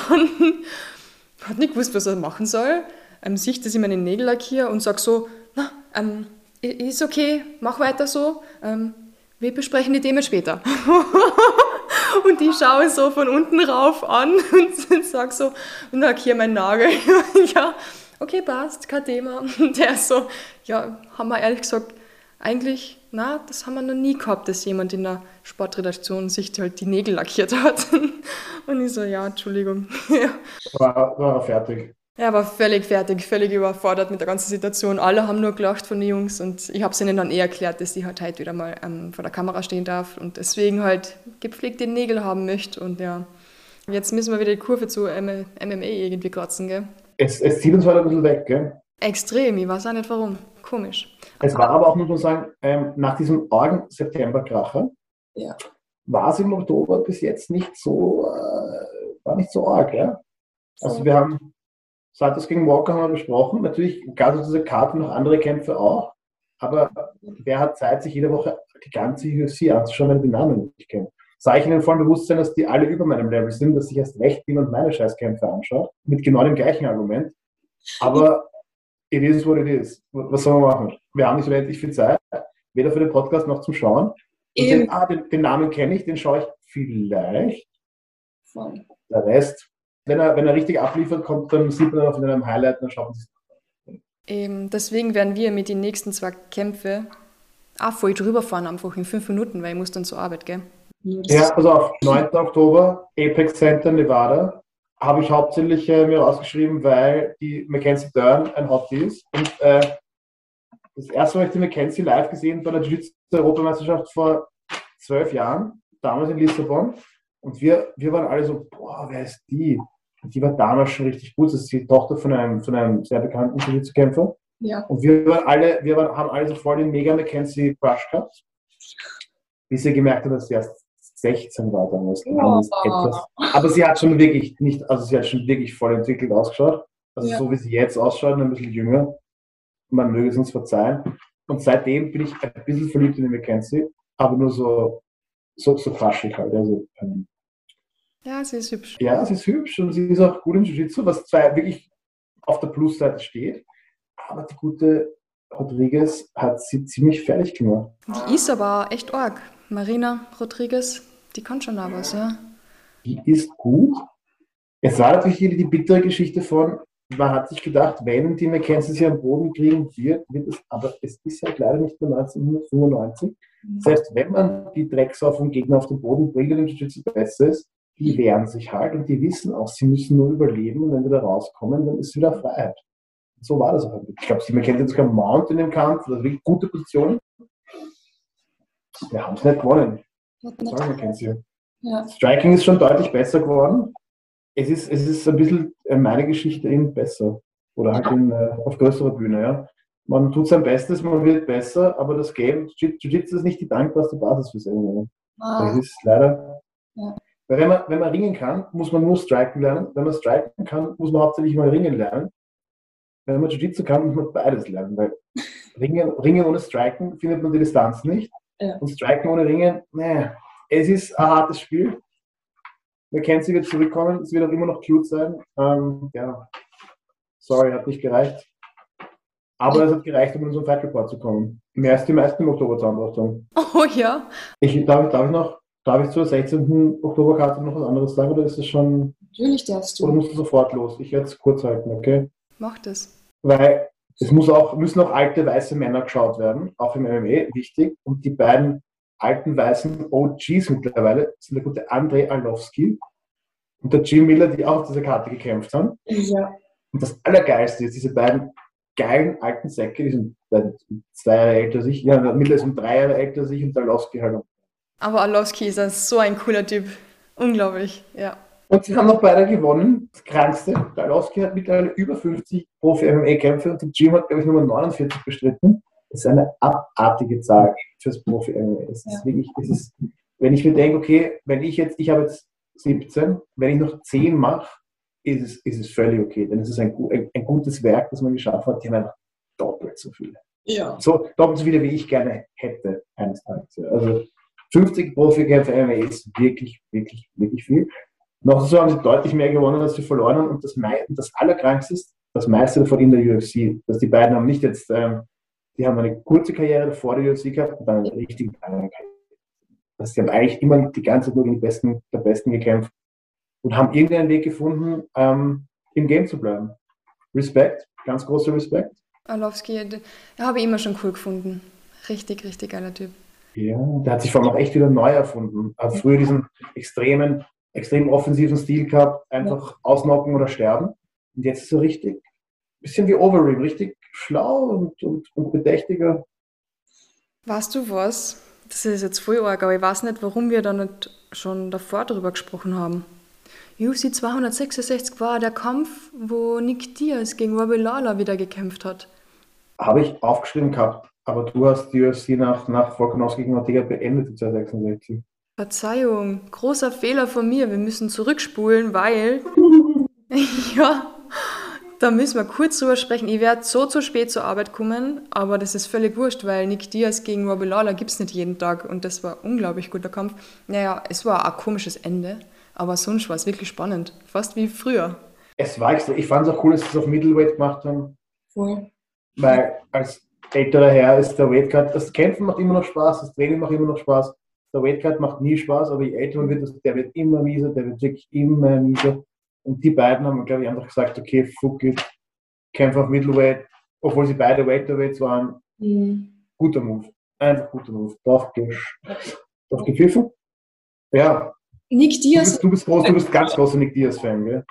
hat nicht gewusst, was er machen soll, ähm, sieht, dass ich meine Nägel lackiere und sagt so, na, ähm, ist okay, mach weiter so, ähm, wir besprechen die Themen später. *laughs* und ich schaue so von unten rauf an *laughs* und sage so, lackiere meinen Nagel. *laughs* ja, okay, passt, kein Thema. Und der so, ja, haben wir ehrlich gesagt, eigentlich, na, das haben wir noch nie gehabt, dass jemand in der Sportredaktion sich halt die Nägel lackiert hat. *laughs* Und ich so, ja, Entschuldigung. *laughs* War, war fertig. Er war völlig fertig, völlig überfordert mit der ganzen Situation. Alle haben nur gelacht von den Jungs und ich habe es ihnen dann eh erklärt, dass ich halt heute wieder mal ähm, vor der Kamera stehen darf und deswegen halt gepflegte Nägel haben möchte. Und ja, jetzt müssen wir wieder die Kurve zu MMA irgendwie kratzen, gell? Es, es zieht uns halt ein bisschen weg, gell? Extrem, ich weiß auch nicht warum. Komisch. Es war aber auch, muss man sagen, ähm, nach diesem argen September-Kracher ja. war es im Oktober bis jetzt nicht so, äh, war nicht so arg, ja. Also wir haben, Santos gegen Walker haben wir besprochen, natürlich gab es diese Karte noch andere Kämpfe auch, aber wer hat Zeit, sich jede Woche die ganze UFC anzuschauen, wenn die Namen nicht kennt? Sage ich Ihnen voll Bewusstsein, dass die alle über meinem Level sind, dass ich erst recht bin und meine Scheißkämpfe anschaue, mit genau dem gleichen Argument. Aber it is what it is. Was soll man machen? Wir haben nicht unendlich viel Zeit, weder für den Podcast noch zum Schauen. Den, ah, den, den, Namen kenne ich, den schaue ich vielleicht. Voll. Der Rest, wenn er, wenn er richtig abliefert, kommt, dann sieht man auf einem Highlight, dann schaut man sich Eben, deswegen werden wir mit den nächsten zwei Kämpfen auch voll drüber fahren, einfach in fünf Minuten, weil ich muss dann zur Arbeit, gell? Ja, pass auf, 9. Oktober, Apex Center, Nevada habe ich hauptsächlich äh, mir rausgeschrieben, weil die Mackenzie Dern ein Hottie ist. Und äh, das erste Mal habe ich die Mackenzie live gesehen bei der Jiu-Jitsu-Europameisterschaft vor zwölf Jahren, damals in Lissabon. Und wir, wir waren alle so, boah, wer ist die? Und die war damals schon richtig gut. Das ist die Tochter von einem, von einem sehr bekannten Jiu-Jitsu-Kämpfer. Ja. Und wir waren alle, wir waren, haben alle so voll den mega Mackenzie Crush gehabt. Bis sie gemerkt hat, dass sie erst 16 war damals. Oh. Aber sie hat schon wirklich nicht, also sie hat schon wirklich voll entwickelt ausgeschaut. Also ja. so wie sie jetzt ausschaut, ein bisschen jünger. Man möge es uns verzeihen. Und seitdem bin ich ein bisschen verliebt in die Mackenzie, aber nur so, so, so faschig halt. Also, ähm, ja, sie ist hübsch. Ja, sie ist hübsch und sie ist auch gut im Jiu-Jitsu, was zwar wirklich auf der Plusseite steht. Aber die gute Rodriguez hat sie ziemlich fertig gemacht. Die ist aber echt arg. Marina Rodriguez, die kann schon da was, ja. Die ist gut. Es war natürlich hier die bittere Geschichte von, man hat sich gedacht, wenn die McKenzie sie am Boden kriegen wird, wird es, aber es ist halt leider nicht mehr 1995. Das heißt, wenn man die Drecksau vom Gegner auf den Boden bringt und Jiu-Jitsu besser ist, die wehren sich halt und die wissen auch, sie müssen nur überleben und wenn sie da rauskommen, dann ist wieder Freiheit. So war das auch. Ich glaube, sie McKenzie hat sogar Mount in dem Kampf, also wirklich gute Position. Wir haben es nicht gewonnen. Sagen Mackenzie. Ja. Striking ist schon deutlich besser geworden. Es ist, es ist ein bisschen äh, meine Geschichte eben besser. Oder halt in, äh, auf größerer Bühne, ja. man tut sein Bestes, man wird besser, aber das Game, Jiu-Jitsu ist nicht die dankbarste Basis fürs MMA. Ah. Das ist leider. Ja. Weil wenn man, wenn man ringen kann, muss man nur striken lernen. Wenn man striken kann, muss man hauptsächlich mal ringen lernen. Wenn man Jiu-Jitsu kann, muss man beides lernen. Weil *laughs* ringen, ringen ohne striken findet man die Distanz nicht. Ja. Und striken ohne ringen, naja, es ist ein hartes Spiel. McKenzie wird zurückkommen, es wird auch immer noch cute sein. Ähm, ja, sorry, hat nicht gereicht. Aber es hat gereicht, um in unseren Fight Report zu kommen. Mehr als die meisten im Oktober Zahnbehandlung. Oh ja. Ich, darf, darf ich noch, darf ich zur 16. Oktoberkarte noch was anderes sagen oder ist das schon. Natürlich darfst du. Oder musst du sofort los? Ich werde es kurz halten, okay? Mach das. Weil es muss auch, müssen auch alte weiße Männer geschaut werden, auch im MMA, wichtig. Und die beiden alten weißen OGs mittlerweile sind der gute Andrei Arlovski und der Jim Miller, die auch auf dieser Karte gekämpft haben. Ja. Und das Allergeilste ist, diese beiden geilen alten Säcke, die sind zwei Jahre älter als ich, ja, mittlerweile sind drei Jahre älter als ich und Arlovski halt. Aber Arlovski ist so ein cooler Typ. Unglaublich, ja. Und sie haben noch beide gewonnen. Das Krankste, der Arlovski hat mittlerweile über 50 Profi-MMA-Kämpfe und der Jim hat, glaube ich, Nummer 49 bestritten. Ist eine abartige Zahl fürs Profi-MMA. Es ist ja. wirklich, es ist, wenn ich mir denke, okay, wenn ich jetzt, ich habe jetzt 17, wenn ich noch 10 mache, ist es, ist es völlig okay. Denn es ist ein, ein, ein gutes Werk, das man geschaffen hat. Die haben einfach doppelt so viele. Ja. So doppelt so viele, wie ich gerne hätte eines Tages. Also 50 Profikämpfe MMA ist wirklich, wirklich, wirklich viel. Noch so haben sie deutlich mehr gewonnen, als sie verloren haben. Und das, das Allerkrankste ist, das meiste davon in der UFC. Dass die beiden haben nicht jetzt ähm, die haben eine kurze Karriere vor der UFC gehabt und dann eine richtig lange Karriere. Also sie haben eigentlich immer die ganze Zeit nur gegen die Besten, der Besten gekämpft und haben irgendeinen Weg gefunden, ähm, im Game zu bleiben. Respekt, ganz großer Respekt. Arlovski, habe ich immer schon cool gefunden. Richtig, richtig geiler Typ. Ja, der hat sich vor allem auch echt wieder neu erfunden. Er hat früher diesen extremen, extrem offensiven Stil gehabt, einfach ja. ausnocken oder sterben. Und jetzt ist er richtig, bisschen wie Overeem, richtig schlau und, und, und bedächtiger. Weißt du was? Das ist jetzt voll arg, aber ich weiß nicht, warum wir da nicht schon davor darüber gesprochen haben. UFC 266 war der Kampf, wo Nick Diaz gegen Robbie Lawler wieder gekämpft hat. Habe ich aufgeschrieben gehabt, aber du hast die UFC nach, nach Volkanovski gegen Ortega beendet, 266. Verzeihung, großer Fehler von mir. Wir müssen zurückspulen, weil. *laughs* *laughs* ja, da müssen wir kurz drüber sprechen. Ich werde so zu spät zur Arbeit kommen, aber das ist völlig wurscht, weil Nick Diaz gegen Robbie Lawler gibt es nicht jeden Tag und das war ein unglaublich guter Kampf. Naja, es war ein komisches Ende, aber sonst war es wirklich spannend. Fast wie früher. Es war extra. Ich fand es auch cool, dass sie es auf Middleweight gemacht haben. Voll. Weil als älterer Herr ist der Weightcut, das Kämpfen macht immer noch Spaß, das Training macht immer noch Spaß. Der Weightcut macht nie Spaß, aber je älter man wird, der wird immer mieser, der wird wirklich immer mieser. Und die beiden haben, glaube ich, einfach gesagt, okay, fuck it, kämpfe auf Middleweight, obwohl sie beide Welterweights waren. Mhm. Guter Move. Einfach guter Move. Drauf, drauf gepfiffen. Ja. Nick Diaz. Du bist, du bist, groß, du bist ganz großer Nick Diaz-Fan, gell?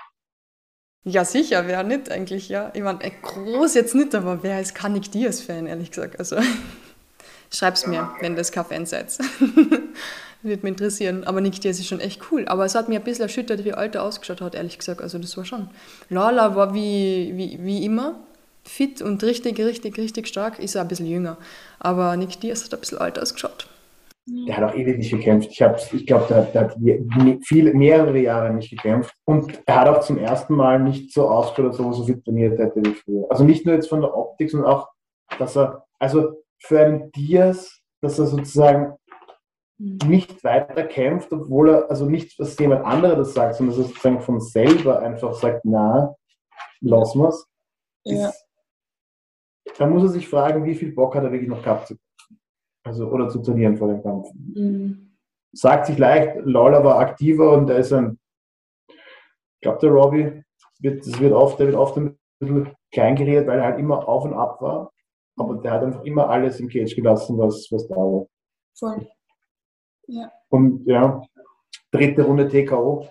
Ja, sicher, wer nicht eigentlich, ja. Ich meine, groß jetzt nicht, aber wer ist kein Nick Diaz-Fan, ehrlich gesagt? Also, *laughs* schreib's mir, wenn das kein Fan seid. *laughs* Würde mich interessieren. Aber Nick Diaz ist schon echt cool. Aber es hat mir ein bisschen erschüttert, wie alt er ausgeschaut hat, ehrlich gesagt. Also das war schon. Lala war wie, wie, wie immer fit und richtig, richtig, richtig stark. Ist er ein bisschen jünger. Aber Nick Diaz hat ein bisschen alt ausgeschaut. Der hat auch ewig nicht gekämpft. Ich, ich glaube, der, der, hat viele, mehrere Jahre nicht gekämpft. Und er hat auch zum ersten Mal nicht so ausgeschaut, ob er so viel trainiert hätte wie früher. Also nicht nur jetzt von der Optik, sondern auch, dass er, also für einen Diaz, dass er sozusagen nicht weiter kämpft, obwohl er, also nicht, dass jemand anderer das sagt, sondern dass er sozusagen von selber einfach sagt, na, lassen wir's. Ja. Da muss er sich fragen, wie viel Bock hat er wirklich noch gehabt zu also, oder zu trainieren vor dem Kampf. Mhm. Sagt sich leicht, Lawler war aktiver und er ist ein, ich glaube, der Robbie, wird, das wird oft, der wird oft ein bisschen klein geredet, weil er halt immer auf und ab war. Aber der hat einfach immer alles im Cage gelassen, was, was da war. Voll. Ja. Und ja, dritte Runde TKO,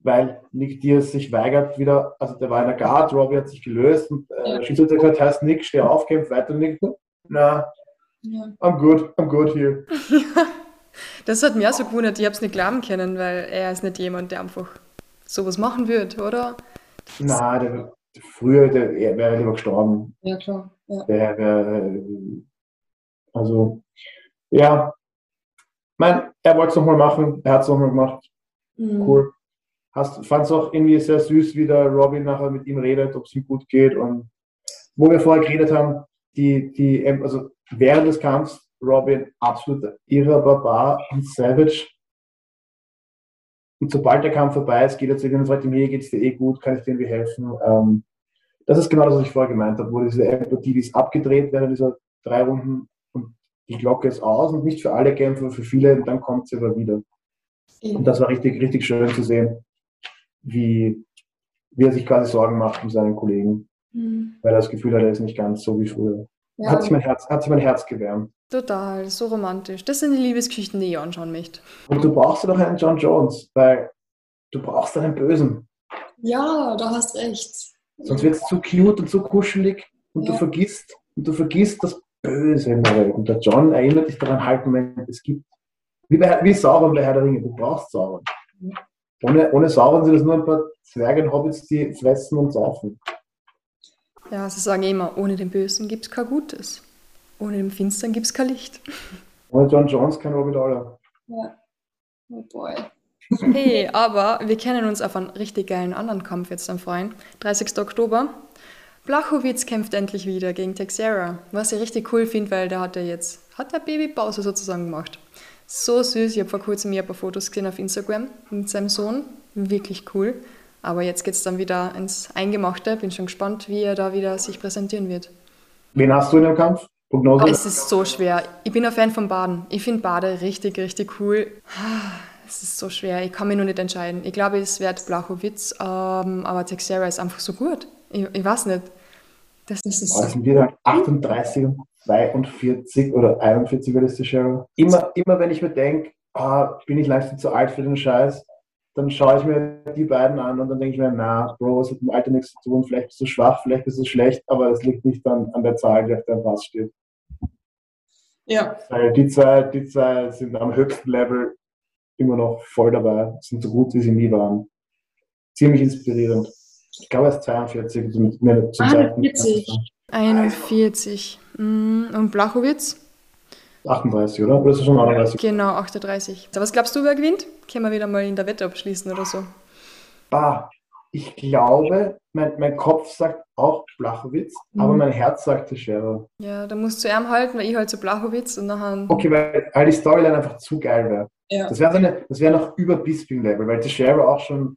weil Nick Diaz sich weigert wieder, also der war in der Guard, Robbie hat sich gelöst und äh, ja. Schiedsrichter hat gesagt, heißt Nick, steh auf, kämpf weiter, Nick. Na, ja. I'm good, I'm good here. *laughs* das hat mir auch so gewundert, ich habe es nicht glauben können, weil er ist nicht jemand, der einfach sowas machen wird, oder? Nein, der, früher der, er wäre lieber gestorben. Ja, klar. Ja. Der, der, also, ja, mein, er wollte es nochmal machen, er hat es nochmal gemacht. Mhm. Cool. Fand es auch irgendwie sehr süß, wie der Robin nachher mit ihm redet, ob es ihm gut geht. Und wo wir vorher geredet haben, die, die, also während des Kampfs, Robin absolut irrer Barbar und Savage. Und sobald der Kampf vorbei ist, geht er zu ihm und sagt ihm, hier geht es dir eh gut, kann ich dir irgendwie helfen. Ähm, das ist genau das, was ich vorher gemeint habe, wo diese Empathie, die ist abgedreht während dieser drei Runden und die Glocke ist aus und nicht für alle Kämpfer, für viele, und dann kommt sie aber wieder. Und das war richtig, richtig schön zu sehen, wie, wie er sich quasi Sorgen macht um seinen Kollegen, mhm. weil er das Gefühl hat, er ist nicht ganz so wie früher. Ja. Hat, sich mein Herz, hat sich mein Herz gewärmt. Total, so romantisch. Das sind die Liebesgeschichten, die ich anschauen möchte. Und du brauchst doch einen John Jones, weil du brauchst einen Bösen. Ja, du hast recht. Sonst wird es zu cute und zu kuschelig und ja. du vergisst und du vergisst das Böse in der Welt. Und der John erinnert dich daran, halt, Moment, es gibt. Wie, bei, wie Sauron bei Herr der Ringe, du brauchst Sauron. Ohne, ohne Sauron sind es nur ein paar Zwergen-Hobbits, die fressen und saufen. Ja, sie sagen immer, ohne den Bösen gibt es kein Gutes. Ohne den Finstern gibt es kein Licht. *laughs* Ohne John Jones kein Robin Dollar. Ja. Oh boy. Hey, aber wir kennen uns auf einen richtig geilen anderen Kampf jetzt am Freien. 30. Oktober. Blachowitz kämpft endlich wieder gegen Texera, was ich richtig cool finde, weil der hat ja jetzt, hat der Babypause sozusagen gemacht. So süß, ich habe vor kurzem ein paar Fotos gesehen auf Instagram mit seinem Sohn, wirklich cool. Aber jetzt geht es dann wieder ins Eingemachte, bin schon gespannt, wie er da wieder sich präsentieren wird. Wen hast du in dem Kampf? Prognose? Oh, es ist so schwer. Ich bin ein Fan von Baden. Ich finde Bade richtig, richtig cool. *sighs* Es ist so schwer. Ich kann mich noch nicht entscheiden. Ich glaube, es wird Blachowitz, ähm, aber Texera ist einfach so gut. Ich, ich weiß nicht. Das, ist oh, sind wieder 38 und 42 oder 41 wird es die Cheryl. Immer, immer wenn ich mir denke, ah, bin ich langsam zu alt für den Scheiß, dann schaue ich mir die beiden an und dann denke ich mir, na, Bro, es hat mit dem Alter nichts zu tun, vielleicht bist du schwach, vielleicht bist du schlecht, aber es liegt nicht an, an der Zahl, die auf deinem Pass steht. Ja. Weil die zwei, die zwei sind am höchsten Level immer noch voll dabei, sind so gut, wie sie nie waren. Ziemlich inspirierend. Ich glaube, er ist 42 mit mir zum 41. 41. Und Blachowitz? 38, oder? Oder ist es schon 38? Genau, 38. Was glaubst du, wer gewinnt? Können wir wieder mal in der Wette abschließen oder so? Ah, ich glaube, mein, mein Kopf sagt auch Blachowitz, mhm. aber mein Herz sagt Teixeira. Ja, da musst du Arm halten, weil ich halt zu so Blachowitz und nachher. Okay, weil, weil die Storyline einfach zu geil wäre. Ja. Das wäre so eine, noch über Bisping-Level, weil Teixeira auch schon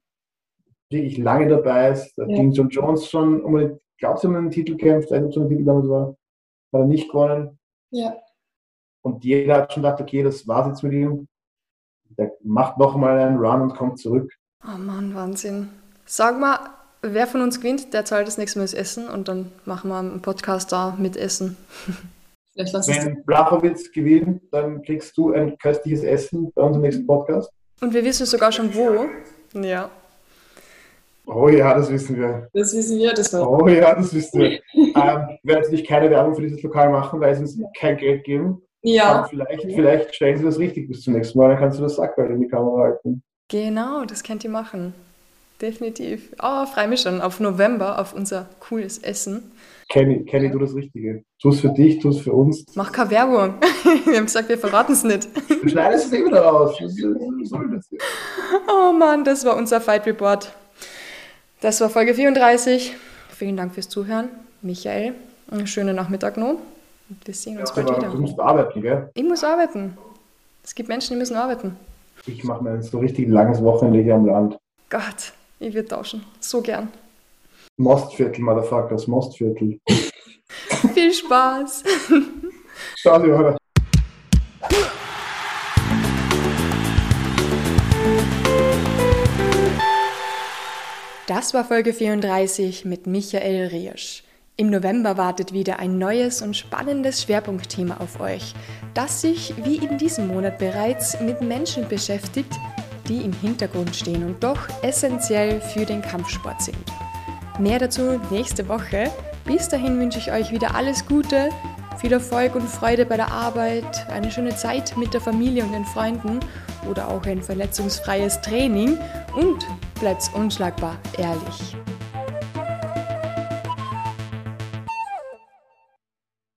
wirklich lange dabei ist. Da ja. ging John Jones schon um den, glaubst du, um den Titel kämpft, als ob so ein Titel damals war, hat er nicht gewonnen. Ja. Und jeder hat schon gedacht, okay, das war's jetzt mit ihm. Der macht nochmal einen Run und kommt zurück. Oh Mann, Wahnsinn. Sag mal, wer von uns gewinnt, der zahlt das nächste Mal das Essen und dann machen wir einen Podcast da mit Essen. *laughs* Wenn Blachowitz gewinnt, dann kriegst du ein köstliches Essen bei unserem nächsten Podcast. Und wir wissen sogar schon wo. Ja. Oh ja, das wissen wir. Das wissen wir, das war. Oh ja, das wissen wir. *laughs* ähm, wir werden natürlich keine Werbung für dieses Lokal machen, weil sie uns kein Geld geben. Ja. Aber vielleicht, vielleicht stellen sie das richtig bis zum nächsten Mal, dann kannst du das Sackball in die Kamera halten. Genau, das könnt ihr machen. Definitiv. Oh, freue mich schon auf November, auf unser cooles Essen. Kenny, Kenny, du das Richtige. Tu es für dich, tu es für uns. Mach keine Werbung. *laughs* wir haben gesagt, wir verraten es nicht. Du schneidest es eh wieder raus. oh Mann, das war unser Fight Report. Das war Folge 34. Vielen Dank fürs Zuhören. Michael, einen schönen Nachmittag noch. Wir sehen uns ja, bald wieder. Du musst arbeiten, gell? Ich muss arbeiten. Es gibt Menschen, die müssen arbeiten. Ich mache mir so richtig langes Wochenende hier am Land. Gott, ich würde tauschen. So gern. Mostviertel, Motherfuckers, Mostviertel. *laughs* Viel Spaß. Ciao, Johanna. Das war Folge 34 mit Michael Riersch. Im November wartet wieder ein neues und spannendes Schwerpunktthema auf euch, das sich, wie in diesem Monat bereits, mit Menschen beschäftigt, die im Hintergrund stehen und doch essentiell für den Kampfsport sind. Mehr dazu nächste Woche. Bis dahin wünsche ich euch wieder alles Gute, viel Erfolg und Freude bei der Arbeit, eine schöne Zeit mit der Familie und den Freunden oder auch ein verletzungsfreies Training und bleibt unschlagbar ehrlich.